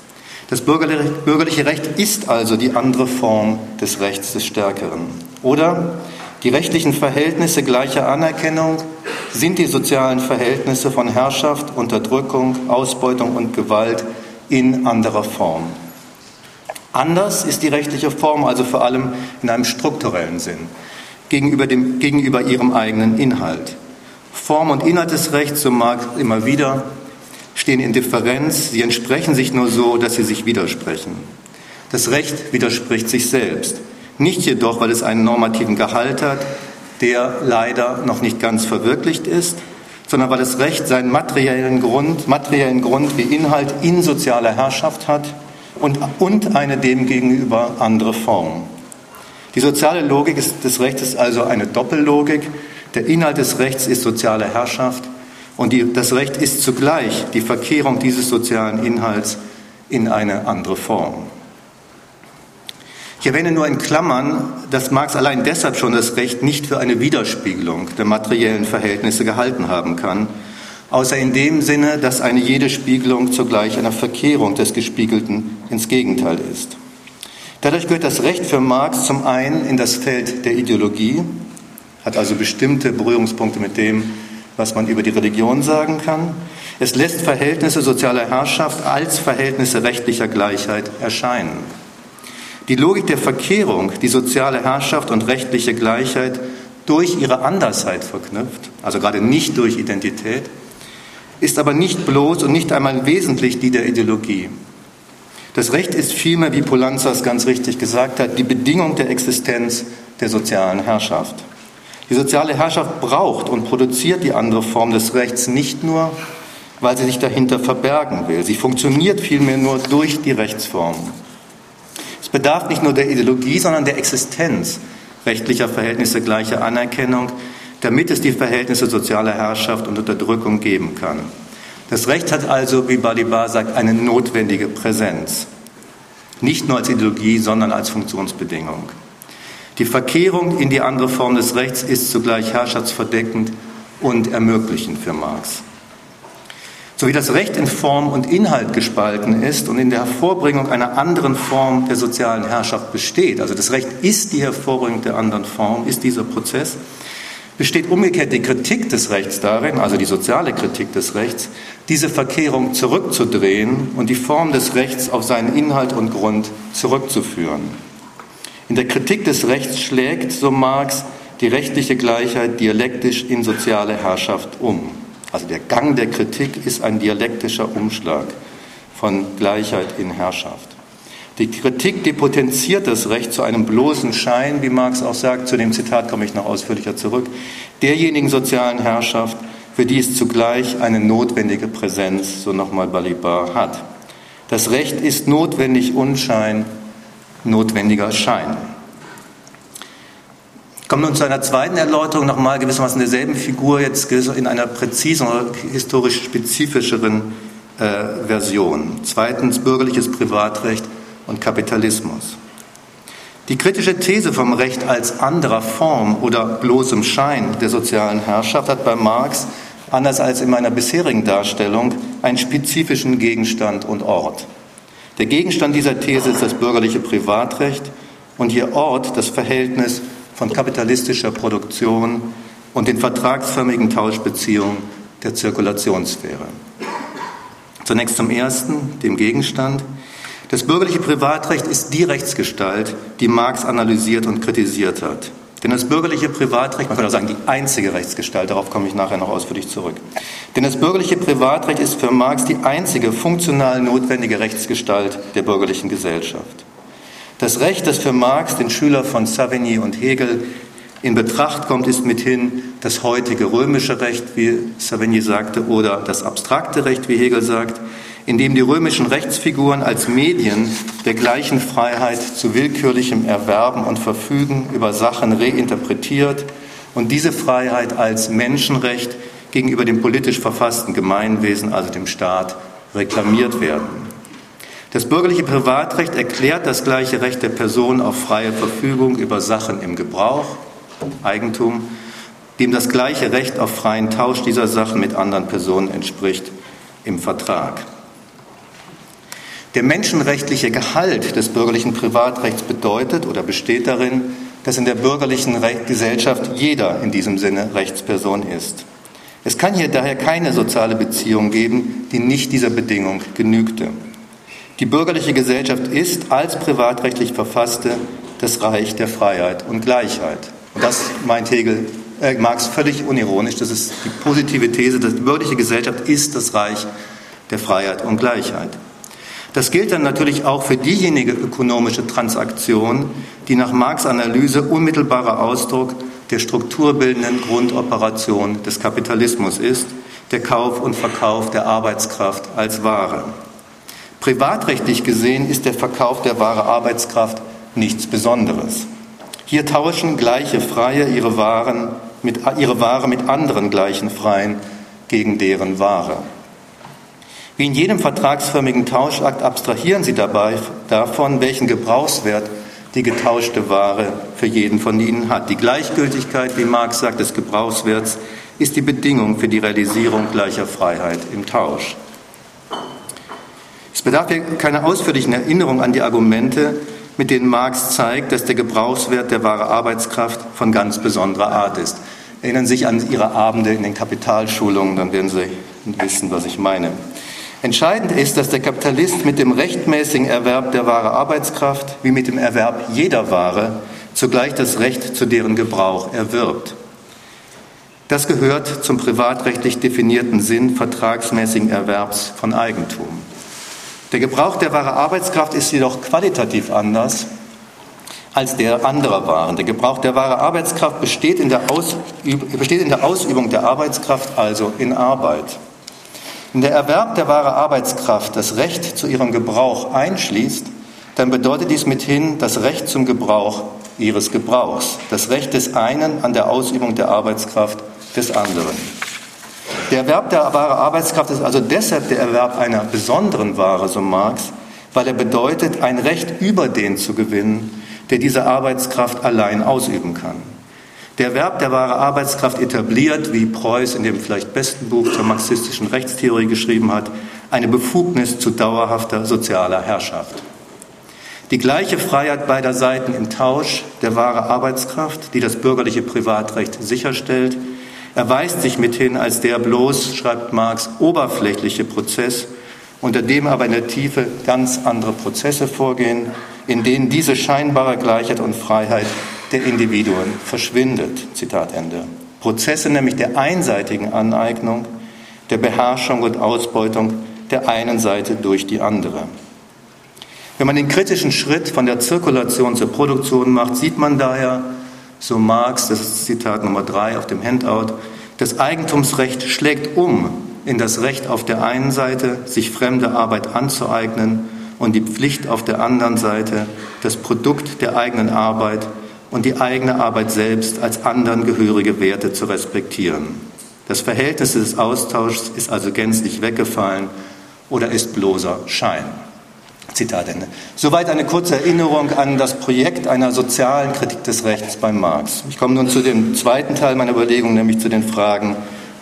Das bürgerliche Recht ist also die andere Form des Rechts des Stärkeren. Oder die rechtlichen Verhältnisse gleicher Anerkennung sind die sozialen Verhältnisse von Herrschaft, Unterdrückung, Ausbeutung und Gewalt in anderer Form. Anders ist die rechtliche Form also vor allem in einem strukturellen Sinn gegenüber, dem, gegenüber ihrem eigenen Inhalt. Form und Inhalt des Rechts, so mag immer wieder, stehen in Differenz, sie entsprechen sich nur so, dass sie sich widersprechen. Das Recht widerspricht sich selbst, nicht jedoch, weil es einen normativen Gehalt hat, der leider noch nicht ganz verwirklicht ist, sondern weil das Recht seinen materiellen Grund, materiellen Grund wie Inhalt in sozialer Herrschaft hat und, und eine dem gegenüber andere Form. Die soziale Logik des Rechts ist also eine Doppellogik. Der Inhalt des Rechts ist soziale Herrschaft und die, das Recht ist zugleich die Verkehrung dieses sozialen Inhalts in eine andere Form. Ich erwähne nur in Klammern, dass Marx allein deshalb schon das Recht nicht für eine Widerspiegelung der materiellen Verhältnisse gehalten haben kann, außer in dem Sinne, dass eine jede Spiegelung zugleich einer Verkehrung des Gespiegelten ins Gegenteil ist. Dadurch gehört das Recht für Marx zum einen in das Feld der Ideologie, hat also bestimmte Berührungspunkte mit dem, was man über die Religion sagen kann. Es lässt Verhältnisse sozialer Herrschaft als Verhältnisse rechtlicher Gleichheit erscheinen. Die Logik der Verkehrung, die soziale Herrschaft und rechtliche Gleichheit durch ihre Andersheit verknüpft, also gerade nicht durch Identität, ist aber nicht bloß und nicht einmal wesentlich die der Ideologie. Das Recht ist vielmehr, wie Polanzas ganz richtig gesagt hat, die Bedingung der Existenz der sozialen Herrschaft. Die soziale Herrschaft braucht und produziert die andere Form des Rechts nicht nur, weil sie sich dahinter verbergen will. Sie funktioniert vielmehr nur durch die Rechtsform. Es bedarf nicht nur der Ideologie, sondern der Existenz rechtlicher Verhältnisse gleicher Anerkennung, damit es die Verhältnisse sozialer Herrschaft und Unterdrückung geben kann. Das Recht hat also, wie Balibar sagt, eine notwendige Präsenz. Nicht nur als Ideologie, sondern als Funktionsbedingung. Die Verkehrung in die andere Form des Rechts ist zugleich herrschaftsverdeckend und ermöglichend für Marx. So wie das Recht in Form und Inhalt gespalten ist und in der Hervorbringung einer anderen Form der sozialen Herrschaft besteht, also das Recht ist die Hervorbringung der anderen Form, ist dieser Prozess, besteht umgekehrt die Kritik des Rechts darin, also die soziale Kritik des Rechts, diese Verkehrung zurückzudrehen und die Form des Rechts auf seinen Inhalt und Grund zurückzuführen. In der Kritik des Rechts schlägt, so Marx, die rechtliche Gleichheit dialektisch in soziale Herrschaft um. Also der Gang der Kritik ist ein dialektischer Umschlag von Gleichheit in Herrschaft. Die Kritik depotenziert das Recht zu einem bloßen Schein, wie Marx auch sagt, zu dem Zitat komme ich noch ausführlicher zurück, derjenigen sozialen Herrschaft, für die es zugleich eine notwendige Präsenz, so nochmal Balibar, hat. Das Recht ist notwendig Unschein notwendiger Schein. Kommen wir nun zu einer zweiten Erläuterung, nochmal gewissermaßen derselben Figur, jetzt in einer präzisen oder historisch spezifischeren äh, Version. Zweitens bürgerliches Privatrecht und Kapitalismus. Die kritische These vom Recht als anderer Form oder bloßem Schein der sozialen Herrschaft hat bei Marx, anders als in meiner bisherigen Darstellung, einen spezifischen Gegenstand und Ort. Der Gegenstand dieser These ist das bürgerliche Privatrecht und ihr Ort das Verhältnis von kapitalistischer Produktion und den vertragsförmigen Tauschbeziehungen der Zirkulationssphäre. Zunächst zum ersten, dem Gegenstand. Das bürgerliche Privatrecht ist die Rechtsgestalt, die Marx analysiert und kritisiert hat. Denn das bürgerliche Privatrecht, man könnte auch sagen, die einzige Rechtsgestalt, darauf komme ich nachher noch ausführlich zurück. Denn das bürgerliche Privatrecht ist für Marx die einzige funktional notwendige Rechtsgestalt der bürgerlichen Gesellschaft. Das Recht, das für Marx, den Schüler von Savigny und Hegel, in Betracht kommt, ist mithin das heutige römische Recht, wie Savigny sagte, oder das abstrakte Recht, wie Hegel sagt, in dem die römischen Rechtsfiguren als Medien der gleichen Freiheit zu willkürlichem Erwerben und Verfügen über Sachen reinterpretiert und diese Freiheit als Menschenrecht gegenüber dem politisch verfassten Gemeinwesen, also dem Staat, reklamiert werden. Das bürgerliche Privatrecht erklärt das gleiche Recht der Person auf freie Verfügung über Sachen im Gebrauch, Eigentum, dem das gleiche Recht auf freien Tausch dieser Sachen mit anderen Personen entspricht im Vertrag. Der menschenrechtliche Gehalt des bürgerlichen Privatrechts bedeutet oder besteht darin, dass in der bürgerlichen Gesellschaft jeder in diesem Sinne Rechtsperson ist. Es kann hier daher keine soziale Beziehung geben, die nicht dieser Bedingung genügte. Die bürgerliche Gesellschaft ist als privatrechtlich verfasste das Reich der Freiheit und Gleichheit. Und das meint Hegel, äh, Marx völlig unironisch. Das ist die positive These, dass die bürgerliche Gesellschaft ist das Reich der Freiheit und Gleichheit. Das gilt dann natürlich auch für diejenige ökonomische Transaktion, die nach Marx Analyse unmittelbarer Ausdruck der strukturbildenden Grundoperation des Kapitalismus ist, der Kauf und Verkauf der Arbeitskraft als Ware. Privatrechtlich gesehen ist der Verkauf der Ware Arbeitskraft nichts Besonderes. Hier tauschen gleiche Freie ihre, Waren mit, ihre Ware mit anderen gleichen Freien gegen deren Ware. Wie in jedem vertragsförmigen Tauschakt abstrahieren Sie dabei davon, welchen Gebrauchswert die getauschte Ware für jeden von Ihnen hat. Die Gleichgültigkeit, wie Marx sagt, des Gebrauchswerts ist die Bedingung für die Realisierung gleicher Freiheit im Tausch. Es bedarf hier keiner ausführlichen Erinnerung an die Argumente, mit denen Marx zeigt, dass der Gebrauchswert der wahre Arbeitskraft von ganz besonderer Art ist. Erinnern Sie sich an Ihre Abende in den Kapitalschulungen, dann werden Sie wissen, was ich meine. Entscheidend ist, dass der Kapitalist mit dem rechtmäßigen Erwerb der wahre Arbeitskraft wie mit dem Erwerb jeder Ware zugleich das Recht zu deren Gebrauch erwirbt. Das gehört zum privatrechtlich definierten Sinn vertragsmäßigen Erwerbs von Eigentum. Der Gebrauch der Ware Arbeitskraft ist jedoch qualitativ anders als der anderer Waren. Der Gebrauch der Ware Arbeitskraft besteht in, der besteht in der Ausübung der Arbeitskraft, also in Arbeit. Wenn der Erwerb der Ware Arbeitskraft das Recht zu ihrem Gebrauch einschließt, dann bedeutet dies mithin das Recht zum Gebrauch ihres Gebrauchs, das Recht des einen an der Ausübung der Arbeitskraft des anderen. Der Erwerb der Ware Arbeitskraft ist also deshalb der Erwerb einer besonderen Ware, so Marx, weil er bedeutet, ein Recht über den zu gewinnen, der diese Arbeitskraft allein ausüben kann. Der Erwerb der Ware Arbeitskraft etabliert, wie Preuß in dem vielleicht besten Buch zur marxistischen Rechtstheorie geschrieben hat, eine Befugnis zu dauerhafter sozialer Herrschaft. Die gleiche Freiheit beider Seiten im Tausch der Ware Arbeitskraft, die das bürgerliche Privatrecht sicherstellt, erweist sich mithin als der bloß, schreibt Marx, oberflächliche Prozess, unter dem aber in der Tiefe ganz andere Prozesse vorgehen, in denen diese scheinbare Gleichheit und Freiheit der Individuen verschwindet. Zitat Ende. Prozesse nämlich der einseitigen Aneignung, der Beherrschung und Ausbeutung der einen Seite durch die andere. Wenn man den kritischen Schritt von der Zirkulation zur Produktion macht, sieht man daher, so Marx, das ist Zitat Nummer drei auf dem Handout, das Eigentumsrecht schlägt um in das Recht auf der einen Seite, sich fremde Arbeit anzueignen und die Pflicht auf der anderen Seite, das Produkt der eigenen Arbeit und die eigene Arbeit selbst als anderen gehörige Werte zu respektieren. Das Verhältnis des Austauschs ist also gänzlich weggefallen oder ist bloßer Schein. Zitat Ende. Soweit eine kurze Erinnerung an das Projekt einer sozialen Kritik des Rechts bei Marx. Ich komme nun zu dem zweiten Teil meiner Überlegung, nämlich zu den Fragen,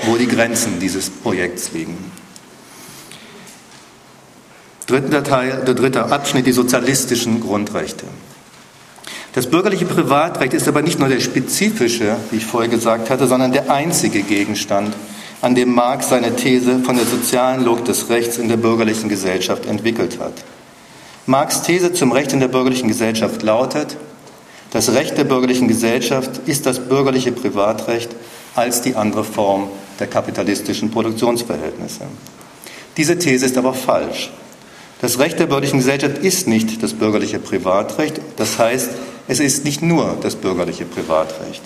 wo die Grenzen dieses Projekts liegen. Dritter Teil, der dritte Abschnitt, die sozialistischen Grundrechte. Das bürgerliche Privatrecht ist aber nicht nur der spezifische, wie ich vorher gesagt hatte, sondern der einzige Gegenstand, an dem Marx seine These von der sozialen Logik des Rechts in der bürgerlichen Gesellschaft entwickelt hat. Marx These zum Recht in der bürgerlichen Gesellschaft lautet, das Recht der bürgerlichen Gesellschaft ist das bürgerliche Privatrecht als die andere Form der kapitalistischen Produktionsverhältnisse. Diese These ist aber falsch. Das Recht der bürgerlichen Gesellschaft ist nicht das bürgerliche Privatrecht, das heißt, es ist nicht nur das bürgerliche Privatrecht.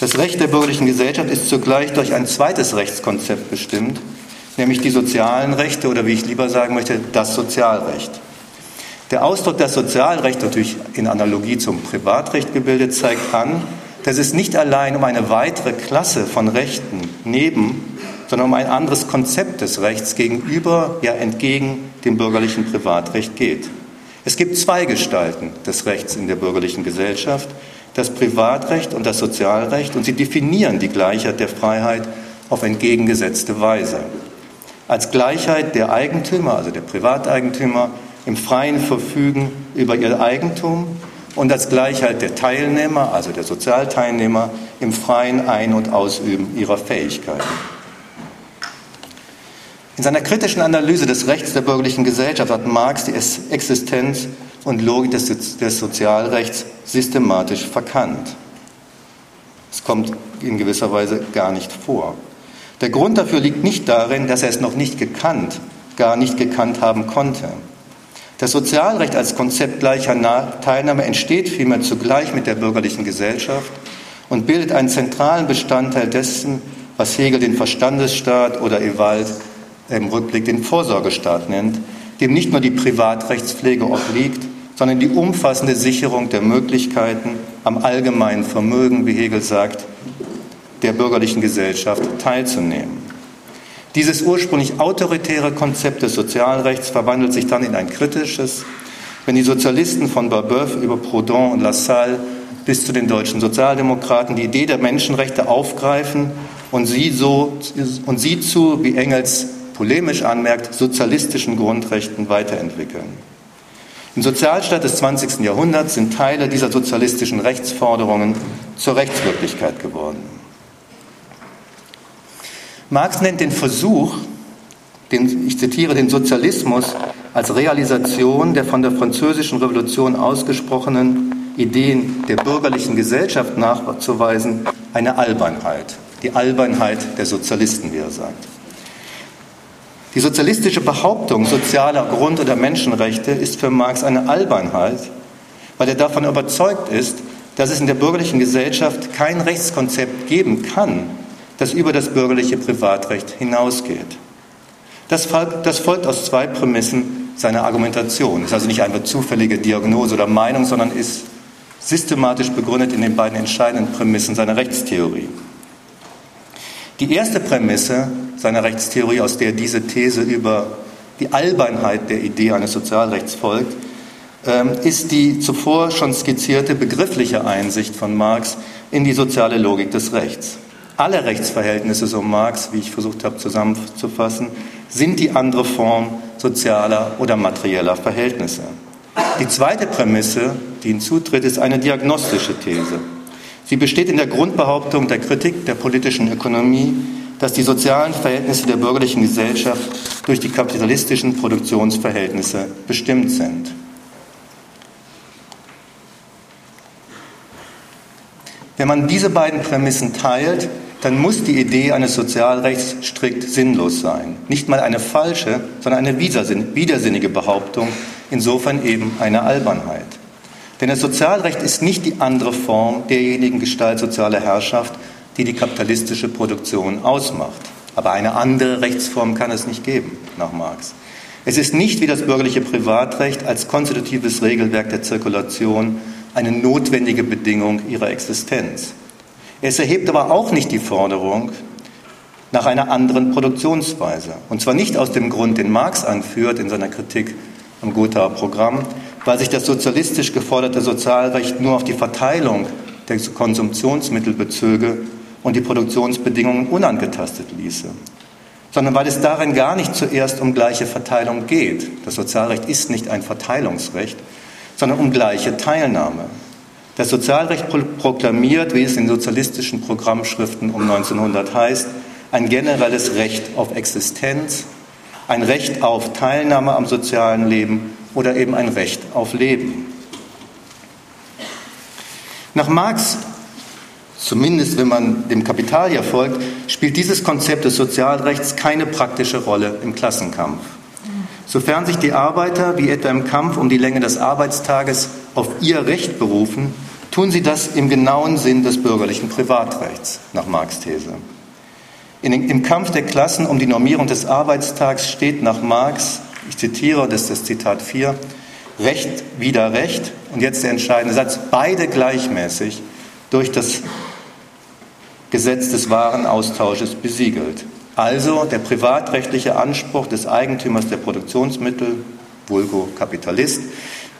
Das Recht der bürgerlichen Gesellschaft ist zugleich durch ein zweites Rechtskonzept bestimmt, nämlich die sozialen Rechte oder wie ich lieber sagen möchte, das Sozialrecht. Der Ausdruck das Sozialrecht, natürlich in Analogie zum Privatrecht gebildet, zeigt an, dass es nicht allein um eine weitere Klasse von Rechten neben, sondern um ein anderes Konzept des Rechts gegenüber, ja entgegen dem bürgerlichen Privatrecht geht. Es gibt zwei Gestalten des Rechts in der bürgerlichen Gesellschaft, das Privatrecht und das Sozialrecht, und sie definieren die Gleichheit der Freiheit auf entgegengesetzte Weise. Als Gleichheit der Eigentümer, also der Privateigentümer, im freien Verfügen über ihr Eigentum und als Gleichheit der Teilnehmer, also der Sozialteilnehmer, im freien Ein- und Ausüben ihrer Fähigkeiten. In seiner kritischen Analyse des Rechts der bürgerlichen Gesellschaft hat Marx die Existenz und Logik des, des Sozialrechts systematisch verkannt. Es kommt in gewisser Weise gar nicht vor. Der Grund dafür liegt nicht darin, dass er es noch nicht gekannt, gar nicht gekannt haben konnte. Das Sozialrecht als Konzept gleicher Teilnahme entsteht vielmehr zugleich mit der bürgerlichen Gesellschaft und bildet einen zentralen Bestandteil dessen, was Hegel den Verstandesstaat oder Ewald im Rückblick den Vorsorgestaat nennt, dem nicht nur die Privatrechtspflege obliegt, sondern die umfassende Sicherung der Möglichkeiten am allgemeinen Vermögen, wie Hegel sagt, der bürgerlichen Gesellschaft teilzunehmen. Dieses ursprünglich autoritäre Konzept des Sozialrechts verwandelt sich dann in ein kritisches, wenn die Sozialisten von Barbeuf über Proudhon und Lassalle bis zu den deutschen Sozialdemokraten die Idee der Menschenrechte aufgreifen und sie, so, und sie zu, wie Engels polemisch anmerkt, sozialistischen Grundrechten weiterentwickeln. Im Sozialstaat des 20. Jahrhunderts sind Teile dieser sozialistischen Rechtsforderungen zur Rechtswirklichkeit geworden. Marx nennt den Versuch, den, ich zitiere, den Sozialismus als Realisation der von der Französischen Revolution ausgesprochenen Ideen der bürgerlichen Gesellschaft nachzuweisen, eine Albernheit. Die Albernheit der Sozialisten, wie er sagt. Die sozialistische Behauptung sozialer Grund- oder Menschenrechte ist für Marx eine Albernheit, weil er davon überzeugt ist, dass es in der bürgerlichen Gesellschaft kein Rechtskonzept geben kann, das über das bürgerliche Privatrecht hinausgeht. Das folgt, aus zwei Prämissen seiner Argumentation. Es ist also nicht einfach zufällige Diagnose oder Meinung, sondern ist systematisch begründet in den beiden entscheidenden Prämissen seiner Rechtstheorie. Die erste Prämisse seiner Rechtstheorie, aus der diese These über die Albernheit der Idee eines Sozialrechts folgt, ähm, ist die zuvor schon skizzierte begriffliche Einsicht von Marx in die soziale Logik des Rechts. Alle Rechtsverhältnisse, so Marx, wie ich versucht habe zusammenzufassen, sind die andere Form sozialer oder materieller Verhältnisse. Die zweite Prämisse, die hinzutritt, ist eine diagnostische These. Sie besteht in der Grundbehauptung der Kritik der politischen Ökonomie, dass die sozialen Verhältnisse der bürgerlichen Gesellschaft durch die kapitalistischen Produktionsverhältnisse bestimmt sind. Wenn man diese beiden Prämissen teilt, dann muss die Idee eines Sozialrechts strikt sinnlos sein. Nicht mal eine falsche, sondern eine widersinnige Behauptung, insofern eben eine Albernheit. Denn das Sozialrecht ist nicht die andere Form derjenigen Gestalt sozialer Herrschaft, die die kapitalistische Produktion ausmacht. Aber eine andere Rechtsform kann es nicht geben, nach Marx. Es ist nicht wie das bürgerliche Privatrecht als konstitutives Regelwerk der Zirkulation eine notwendige Bedingung ihrer Existenz. Es erhebt aber auch nicht die Forderung nach einer anderen Produktionsweise. Und zwar nicht aus dem Grund, den Marx anführt in seiner Kritik am Gothaer Programm, weil sich das sozialistisch geforderte Sozialrecht nur auf die Verteilung der Konsumptionsmittel bezöge und die Produktionsbedingungen unangetastet ließe, sondern weil es darin gar nicht zuerst um gleiche Verteilung geht. Das Sozialrecht ist nicht ein Verteilungsrecht, sondern um gleiche Teilnahme. Das Sozialrecht proklamiert, wie es in sozialistischen Programmschriften um 1900 heißt, ein generelles Recht auf Existenz, ein Recht auf Teilnahme am sozialen Leben oder eben ein Recht auf Leben. Nach Marx, zumindest wenn man dem Kapital ja folgt, spielt dieses Konzept des Sozialrechts keine praktische Rolle im Klassenkampf. Sofern sich die Arbeiter, wie etwa im Kampf um die Länge des Arbeitstages, auf ihr Recht berufen, tun sie das im genauen Sinn des bürgerlichen Privatrechts, nach Marx These. In, Im Kampf der Klassen um die Normierung des Arbeitstags steht nach Marx, ich zitiere, das ist das Zitat 4, Recht wieder Recht, und jetzt der entscheidende Satz, beide gleichmäßig durch das Gesetz des Warenaustausches besiegelt. Also der privatrechtliche Anspruch des Eigentümers der Produktionsmittel, vulgo Kapitalist,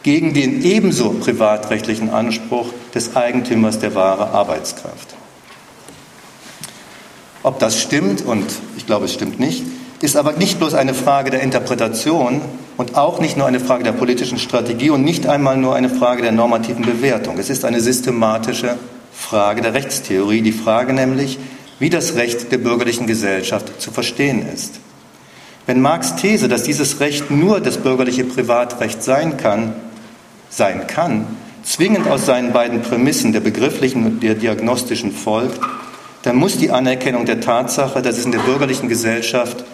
gegen den ebenso privatrechtlichen Anspruch des Eigentümers der Ware Arbeitskraft. Ob das stimmt, und ich glaube, es stimmt nicht, ist aber nicht bloß eine Frage der Interpretation und auch nicht nur eine Frage der politischen Strategie und nicht einmal nur eine Frage der normativen Bewertung. Es ist eine systematische Frage der Rechtstheorie, die Frage nämlich, wie das Recht der bürgerlichen Gesellschaft zu verstehen ist. Wenn Marx These, dass dieses Recht nur das bürgerliche Privatrecht sein kann, sein kann, zwingend aus seinen beiden Prämissen der begrifflichen und der diagnostischen folgt, dann muss die Anerkennung der Tatsache, dass es in der bürgerlichen Gesellschaft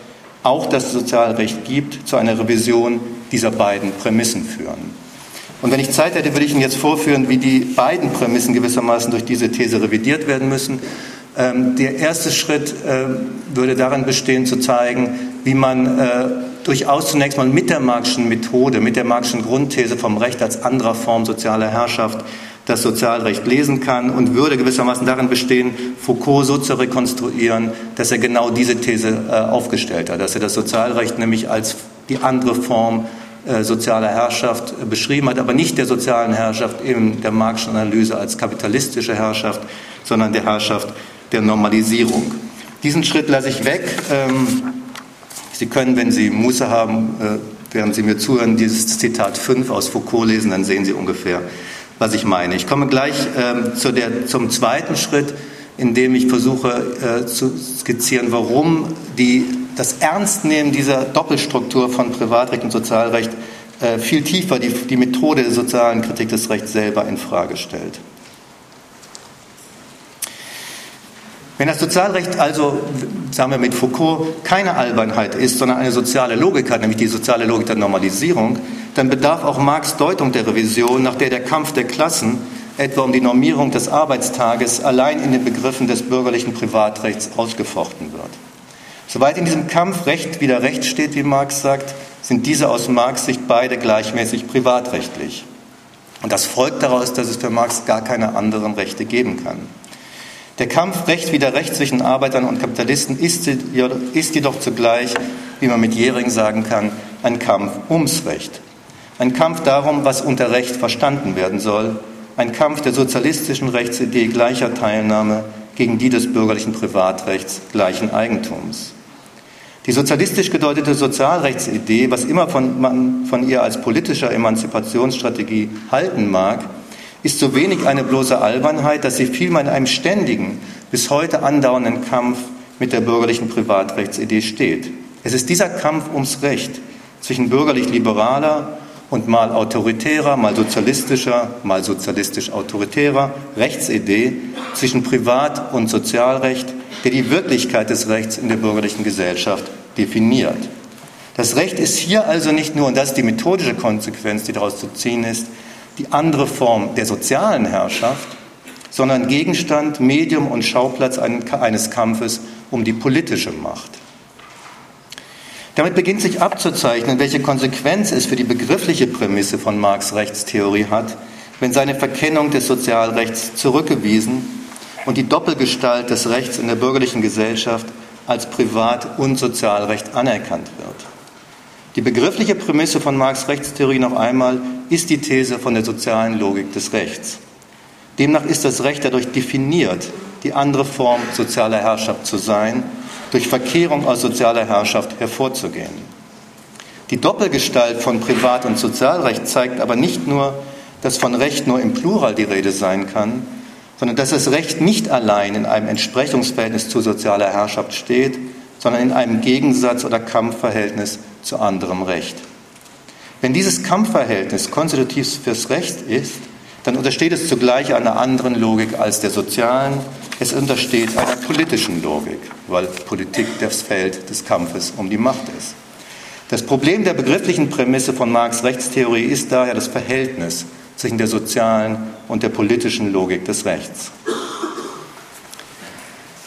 auch das Sozialrecht gibt, zu einer Revision dieser beiden Prämissen führen. Und wenn ich Zeit hätte, würde ich Ihnen jetzt vorführen, wie die beiden Prämissen gewissermaßen durch diese These revidiert werden müssen. Ähm, der erste Schritt äh, würde darin bestehen, zu zeigen, wie man äh, durchaus zunächst mal mit der Marxischen Methode, mit der Marxischen Grundthese vom Recht als anderer Form sozialer Herrschaft das Sozialrecht lesen kann und würde gewissermaßen darin bestehen, Foucault so zu rekonstruieren, dass er genau diese These äh, aufgestellt hat, dass er das Sozialrecht nämlich als die andere Form äh, sozialer Herrschaft äh, beschrieben hat, aber nicht der sozialen Herrschaft in der Marxischen Analyse als kapitalistische Herrschaft, sondern der Herrschaft der Normalisierung. Diesen Schritt lasse ich weg. Ähm, Sie können, wenn Sie Muße haben, äh, während Sie mir zuhören, dieses Zitat 5 aus Foucault lesen, dann sehen Sie ungefähr, was ich meine. Ich komme gleich ähm, zu der, zum zweiten Schritt, in dem ich versuche äh, zu skizzieren, warum die, das Ernstnehmen dieser Doppelstruktur von Privatrecht und Sozialrecht äh, viel tiefer die, die Methode der sozialen Kritik des Rechts selber in Frage stellt. Wenn das Sozialrecht also, sagen wir mit Foucault, keine Albernheit ist, sondern eine soziale Logik hat, nämlich die soziale Logik der Normalisierung, dann bedarf auch Marx Deutung der Revision, nach der der Kampf der Klassen, etwa um die Normierung des Arbeitstages, allein in den Begriffen des bürgerlichen Privatrechts ausgefochten wird. Soweit in diesem Kampf Recht wieder Recht steht, wie Marx sagt, sind diese aus Marx Sicht beide gleichmäßig privatrechtlich. Und das folgt daraus, dass es für Marx gar keine anderen Rechte geben kann. Der Kampf Recht wieder Recht zwischen Arbeitern und Kapitalisten ist, ist jedoch zugleich, wie man mit Jähring sagen kann, ein Kampf ums Recht. Ein Kampf darum, was unter Recht verstanden werden soll. Ein Kampf der sozialistischen Rechtsidee gleicher Teilnahme gegen die des bürgerlichen Privatrechts gleichen Eigentums. Die sozialistisch gedeutete Sozialrechtsidee, was immer von, man von ihr als politischer Emanzipationsstrategie halten mag, ist so wenig eine bloße Albernheit, dass sie vielmehr in einem ständigen, bis heute andauernden Kampf mit der bürgerlichen Privatrechtsidee steht. Es ist dieser Kampf ums Recht zwischen bürgerlich-liberaler und mal autoritärer, mal sozialistischer, mal sozialistisch-autoritärer Rechtsidee zwischen Privat- und Sozialrecht, der die Wirklichkeit des Rechts in der bürgerlichen Gesellschaft definiert. Das Recht ist hier also nicht nur, und das ist die methodische Konsequenz, die daraus zu ziehen ist, die andere Form der sozialen Herrschaft, sondern Gegenstand, Medium und Schauplatz eines Kampfes um die politische Macht. Damit beginnt sich abzuzeichnen, welche Konsequenz es für die begriffliche Prämisse von Marx Rechtstheorie hat, wenn seine Verkennung des Sozialrechts zurückgewiesen und die Doppelgestalt des Rechts in der bürgerlichen Gesellschaft als Privat- und Sozialrecht anerkannt wird. Die begriffliche Prämisse von Marx Rechtstheorie noch einmal ist die These von der sozialen Logik des Rechts. Demnach ist das Recht dadurch definiert, die andere Form sozialer Herrschaft zu sein, durch Verkehrung aus sozialer Herrschaft hervorzugehen. Die Doppelgestalt von Privat- und Sozialrecht zeigt aber nicht nur, dass von Recht nur im Plural die Rede sein kann, sondern dass das Recht nicht allein in einem Entsprechungsverhältnis zu sozialer Herrschaft steht, sondern in einem Gegensatz oder Kampfverhältnis zu anderem Recht. Wenn dieses Kampfverhältnis konstitutiv fürs Recht ist, dann untersteht es zugleich einer anderen Logik als der sozialen. Es untersteht einer politischen Logik, weil Politik das Feld des Kampfes um die Macht ist. Das Problem der begrifflichen Prämisse von Marx Rechtstheorie ist daher das Verhältnis zwischen der sozialen und der politischen Logik des Rechts.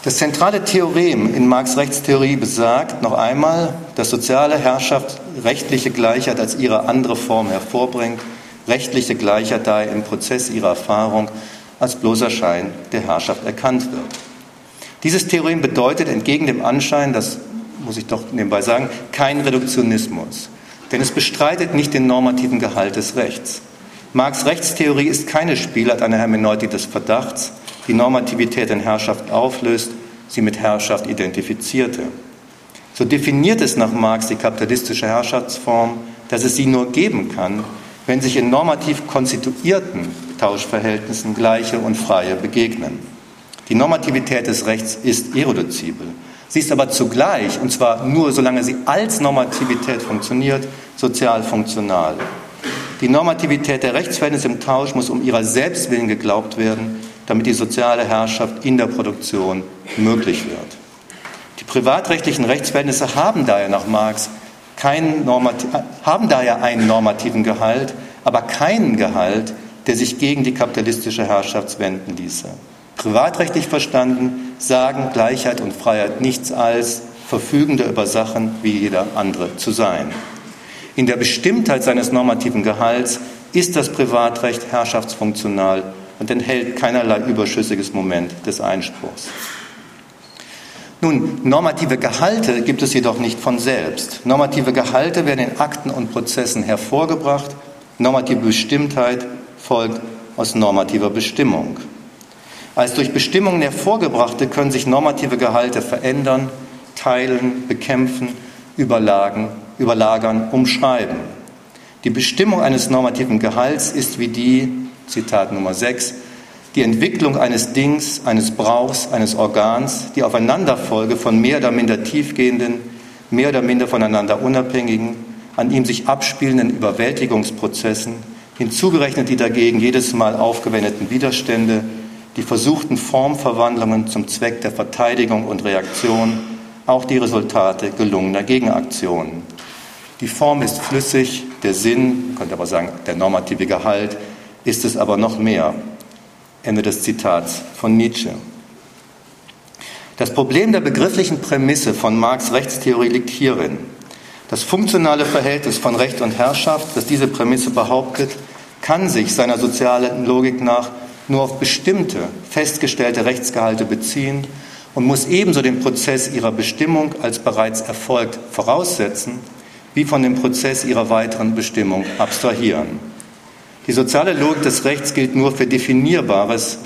Das zentrale Theorem in Marx Rechtstheorie besagt noch einmal, dass soziale Herrschaft rechtliche Gleichheit als ihre andere Form hervorbringt, rechtliche Gleichheit daher im Prozess ihrer Erfahrung als bloßer Schein der Herrschaft erkannt wird. Dieses Theorem bedeutet entgegen dem Anschein, das muss ich doch nebenbei sagen, kein Reduktionismus, denn es bestreitet nicht den normativen Gehalt des Rechts. Marx Rechtstheorie ist keine Spielart einer Hermeneutik des Verdachts, die Normativität in Herrschaft auflöst, sie mit Herrschaft identifizierte. So definiert es nach Marx die kapitalistische Herrschaftsform, dass es sie nur geben kann, wenn sich in normativ konstituierten Tauschverhältnissen Gleiche und Freie begegnen. Die Normativität des Rechts ist irreduzibel. Sie ist aber zugleich, und zwar nur solange sie als Normativität funktioniert, sozial funktional. Die Normativität der Rechtsverhältnisse im Tausch muss um ihrer selbst willen geglaubt werden, damit die soziale Herrschaft in der Produktion möglich wird. Die privatrechtlichen Rechtsverhältnisse haben daher nach Marx keinen haben daher einen normativen Gehalt, aber keinen Gehalt, der sich gegen die kapitalistische Herrschaft wenden ließe. Privatrechtlich verstanden sagen Gleichheit und Freiheit nichts als Verfügende über Sachen wie jeder andere zu sein. In der Bestimmtheit seines normativen Gehalts ist das Privatrecht herrschaftsfunktional und enthält keinerlei überschüssiges Moment des Einspruchs. Nun, normative Gehalte gibt es jedoch nicht von selbst. Normative Gehalte werden in Akten und Prozessen hervorgebracht. Normative Bestimmtheit folgt aus normativer Bestimmung. Als durch Bestimmungen hervorgebrachte können sich normative Gehalte verändern, teilen, bekämpfen, überlagen überlagern, umschreiben. Die Bestimmung eines normativen Gehalts ist wie die, Zitat Nummer 6, die Entwicklung eines Dings, eines Brauchs, eines Organs, die Aufeinanderfolge von mehr oder minder tiefgehenden, mehr oder minder voneinander unabhängigen, an ihm sich abspielenden Überwältigungsprozessen, hinzugerechnet die dagegen jedes Mal aufgewendeten Widerstände, die versuchten Formverwandlungen zum Zweck der Verteidigung und Reaktion, auch die Resultate gelungener Gegenaktionen. Die Form ist flüssig, der Sinn, man könnte aber sagen, der normative Gehalt, ist es aber noch mehr. Ende des Zitats von Nietzsche. Das Problem der begrifflichen Prämisse von Marx Rechtstheorie liegt hierin. Das funktionale Verhältnis von Recht und Herrschaft, das diese Prämisse behauptet, kann sich seiner sozialen Logik nach nur auf bestimmte festgestellte Rechtsgehalte beziehen und muss ebenso den Prozess ihrer Bestimmung als bereits erfolgt voraussetzen, wie von dem Prozess ihrer weiteren Bestimmung abstrahieren. Die soziale Logik des Rechts gilt nur für definierbares,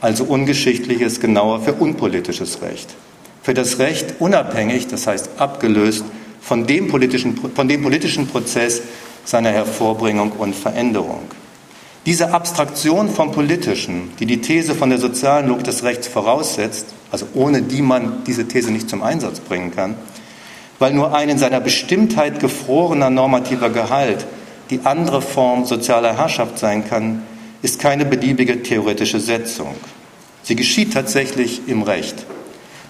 also ungeschichtliches, genauer für unpolitisches Recht. Für das Recht unabhängig, das heißt abgelöst von dem politischen, von dem politischen Prozess seiner Hervorbringung und Veränderung. Diese Abstraktion vom Politischen, die die These von der sozialen Logik des Rechts voraussetzt, also ohne die man diese These nicht zum Einsatz bringen kann, weil nur ein in seiner Bestimmtheit gefrorener normativer Gehalt die andere Form sozialer Herrschaft sein kann, ist keine beliebige theoretische Setzung. Sie geschieht tatsächlich im Recht.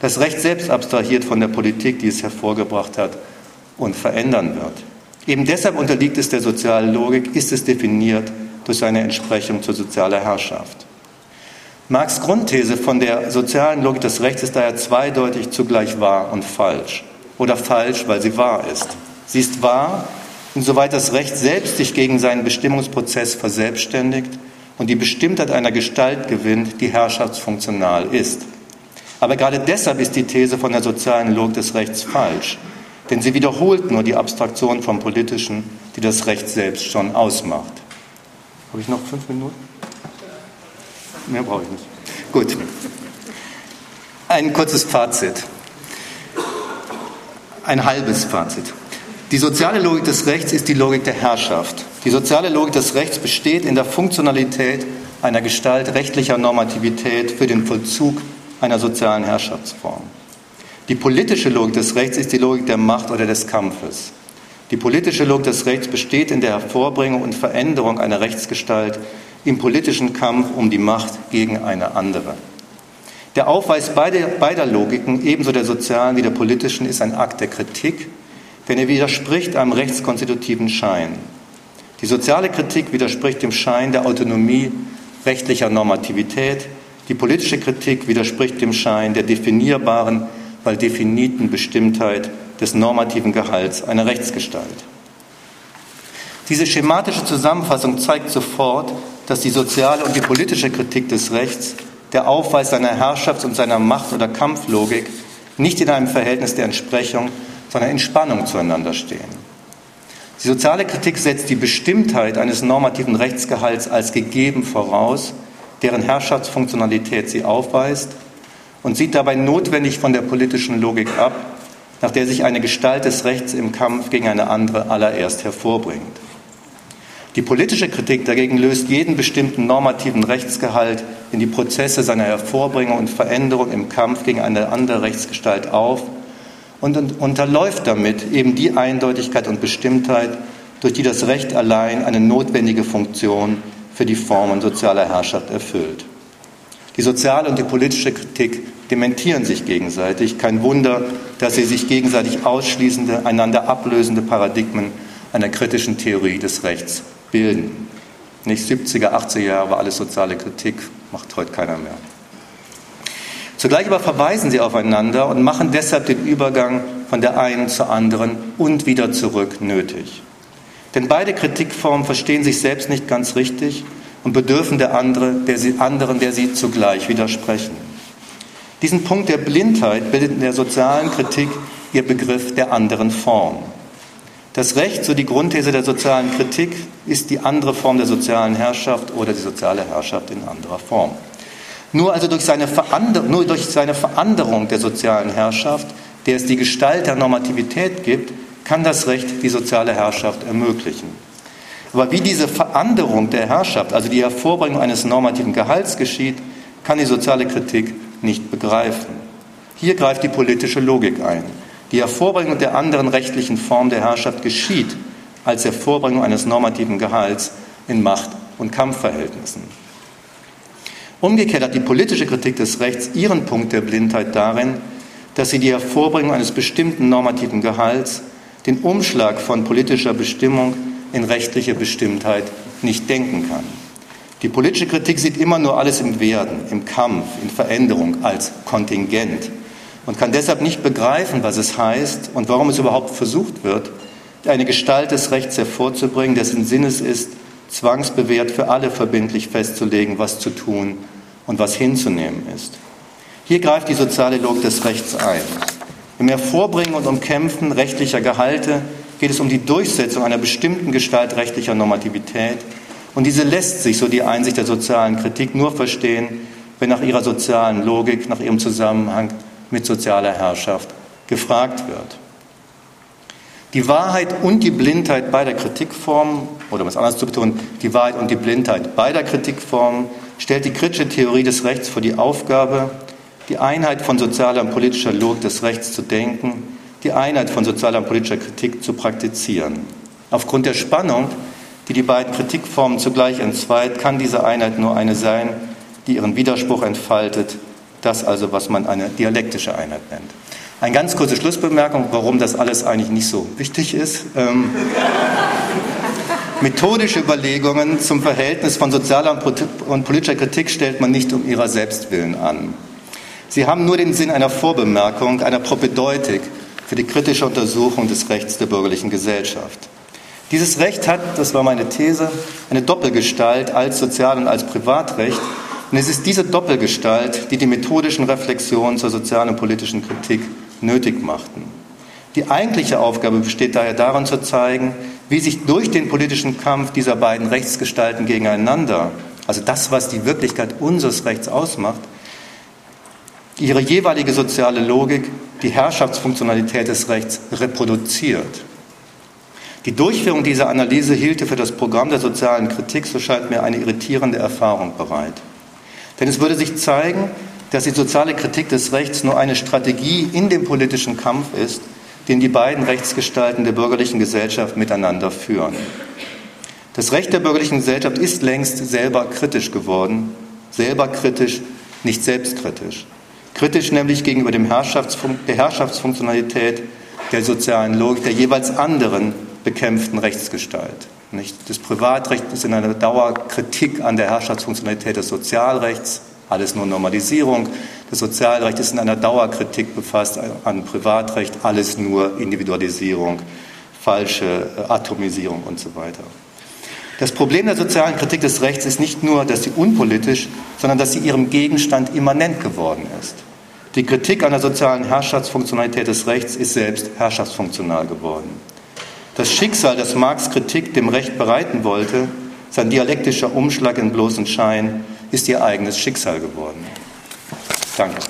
Das Recht selbst abstrahiert von der Politik, die es hervorgebracht hat und verändern wird. Eben deshalb unterliegt es der sozialen Logik, ist es definiert durch seine Entsprechung zur sozialen Herrschaft. Marx Grundthese von der sozialen Logik des Rechts ist daher zweideutig zugleich wahr und falsch. Oder falsch, weil sie wahr ist. Sie ist wahr, insoweit das Recht selbst sich gegen seinen Bestimmungsprozess verselbstständigt und die Bestimmtheit einer Gestalt gewinnt, die herrschaftsfunktional ist. Aber gerade deshalb ist die These von der sozialen Logik des Rechts falsch, denn sie wiederholt nur die Abstraktion vom Politischen, die das Recht selbst schon ausmacht. Habe ich noch fünf Minuten? Mehr brauche ich nicht. Gut. Ein kurzes Fazit. Ein halbes Fazit. Die soziale Logik des Rechts ist die Logik der Herrschaft. Die soziale Logik des Rechts besteht in der Funktionalität einer Gestalt rechtlicher Normativität für den Vollzug einer sozialen Herrschaftsform. Die politische Logik des Rechts ist die Logik der Macht oder des Kampfes. Die politische Logik des Rechts besteht in der Hervorbringung und Veränderung einer Rechtsgestalt im politischen Kampf um die Macht gegen eine andere. Der Aufweis beider, Logiken, ebenso der sozialen wie der politischen, ist ein Akt der Kritik, denn er widerspricht einem rechtskonstitutiven Schein. Die soziale Kritik widerspricht dem Schein der Autonomie rechtlicher Normativität, die politische Kritik widerspricht dem Schein der definierbaren, weil definiten Bestimmtheit des normativen Gehalts einer Rechtsgestalt. Diese schematische Zusammenfassung zeigt sofort, dass die soziale und die politische Kritik des Rechts, der Aufweis seiner Herrschafts- und seiner Macht- oder Kampflogik nicht in einem Verhältnis der Entsprechung, sondern in Spannung zueinander stehen. Die soziale Kritik setzt die Bestimmtheit eines normativen Rechtsgehalts als gegeben voraus, deren Herrschaftsfunktionalität sie aufweist und sieht dabei notwendig von der politischen Logik ab, nach der sich eine Gestalt des Rechts im Kampf gegen eine andere allererst hervorbringt. Die politische Kritik dagegen löst jeden bestimmten normativen Rechtsgehalt in die Prozesse seiner Hervorbringung und Veränderung im Kampf gegen eine andere Rechtsgestalt auf und unterläuft damit eben die Eindeutigkeit und Bestimmtheit, durch die das Recht allein eine notwendige Funktion für die Formen sozialer Herrschaft erfüllt. Die soziale und die politische Kritik dementieren sich gegenseitig. Kein Wunder, dass sie sich gegenseitig ausschließende, einander ablösende Paradigmen einer kritischen Theorie des Rechts bilden. Nicht 70er, 80er Jahre war alles soziale Kritik, macht heute keiner mehr. Zugleich aber verweisen sie aufeinander und machen deshalb den Übergang von der einen zur anderen und wieder zurück nötig. Denn beide Kritikformen verstehen sich selbst nicht ganz richtig und bedürfen der andere, der sie, anderen, der sie zugleich widersprechen. Diesen Punkt der Blindheit bildet in der sozialen Kritik ihr Begriff der anderen Form. Das Recht, so die Grundthese der sozialen Kritik, ist die andere Form der sozialen Herrschaft oder die soziale Herrschaft in anderer Form. Nur also durch seine, nur durch seine Veränderung der sozialen Herrschaft, der es die Gestalt der Normativität gibt, kann das Recht die soziale Herrschaft ermöglichen. Aber wie diese Veränderung der Herrschaft, also die Hervorbringung eines normativen Gehalts geschieht, kann die soziale Kritik nicht begreifen. Hier greift die politische Logik ein. Die Hervorbringung der anderen rechtlichen Form der Herrschaft geschieht als Hervorbringung eines normativen Gehalts in Macht- und Kampfverhältnissen. Umgekehrt hat die politische Kritik des Rechts ihren Punkt der Blindheit darin, dass sie die Hervorbringung eines bestimmten normativen Gehalts, den Umschlag von politischer Bestimmung in rechtliche Bestimmtheit nicht denken kann. Die politische Kritik sieht immer nur alles im Werden, im Kampf, in Veränderung, als Kontingent und kann deshalb nicht begreifen, was es heißt und warum es überhaupt versucht wird, eine Gestalt des Rechts hervorzubringen, dessen Sinnes ist, zwangsbewährt für alle verbindlich festzulegen, was zu tun und was hinzunehmen ist. Hier greift die soziale Logik des Rechts ein. Im Hervorbringen und Umkämpfen rechtlicher Gehalte geht es um die Durchsetzung einer bestimmten Gestalt rechtlicher Normativität. Und diese lässt sich, so die Einsicht der sozialen Kritik, nur verstehen, wenn nach ihrer sozialen Logik, nach ihrem Zusammenhang mit sozialer Herrschaft gefragt wird. Die Wahrheit und die Blindheit beider Kritikformen, oder um es anders zu betonen, die Wahrheit und die Blindheit beider Kritikformen stellt die kritische Theorie des Rechts vor die Aufgabe, die Einheit von sozialer und politischer Logik des Rechts zu denken, die Einheit von sozialer und politischer Kritik zu praktizieren. Aufgrund der Spannung, die die beiden Kritikformen zugleich entzweit, kann diese Einheit nur eine sein, die ihren Widerspruch entfaltet, das also, was man eine dialektische Einheit nennt. Eine ganz kurze Schlussbemerkung, warum das alles eigentlich nicht so wichtig ist. Ähm, methodische Überlegungen zum Verhältnis von sozialer und politischer Kritik stellt man nicht um ihrer Selbstwillen an. Sie haben nur den Sinn einer Vorbemerkung, einer Propedeutik für die kritische Untersuchung des Rechts der bürgerlichen Gesellschaft. Dieses Recht hat, das war meine These, eine Doppelgestalt als Sozial- und als Privatrecht. Und es ist diese Doppelgestalt, die die methodischen Reflexionen zur sozialen und politischen Kritik nötig machten. Die eigentliche Aufgabe besteht daher darin zu zeigen, wie sich durch den politischen Kampf dieser beiden Rechtsgestalten gegeneinander, also das, was die Wirklichkeit unseres Rechts ausmacht, ihre jeweilige soziale Logik die Herrschaftsfunktionalität des Rechts reproduziert. Die Durchführung dieser Analyse hielte für das Programm der sozialen Kritik, so scheint mir, eine irritierende Erfahrung bereit. Denn es würde sich zeigen, dass die soziale Kritik des Rechts nur eine Strategie in dem politischen Kampf ist, den die beiden Rechtsgestalten der bürgerlichen Gesellschaft miteinander führen. Das Recht der bürgerlichen Gesellschaft ist längst selber kritisch geworden, selber kritisch, nicht selbstkritisch. Kritisch nämlich gegenüber dem Herrschaftsfun der Herrschaftsfunktionalität der sozialen Logik der jeweils anderen bekämpften Rechtsgestalt. Nicht? Das Privatrecht ist in einer Dauerkritik an der Herrschaftsfunktionalität des Sozialrechts, alles nur Normalisierung. Das Sozialrecht ist in einer Dauerkritik befasst an Privatrecht, alles nur Individualisierung, falsche äh, Atomisierung und so weiter. Das Problem der sozialen Kritik des Rechts ist nicht nur, dass sie unpolitisch, sondern dass sie ihrem Gegenstand immanent geworden ist. Die Kritik an der sozialen Herrschaftsfunktionalität des Rechts ist selbst herrschaftsfunktional geworden. Das Schicksal, das Marx Kritik dem Recht bereiten wollte, sein dialektischer Umschlag in bloßen Schein, ist ihr eigenes Schicksal geworden. Danke.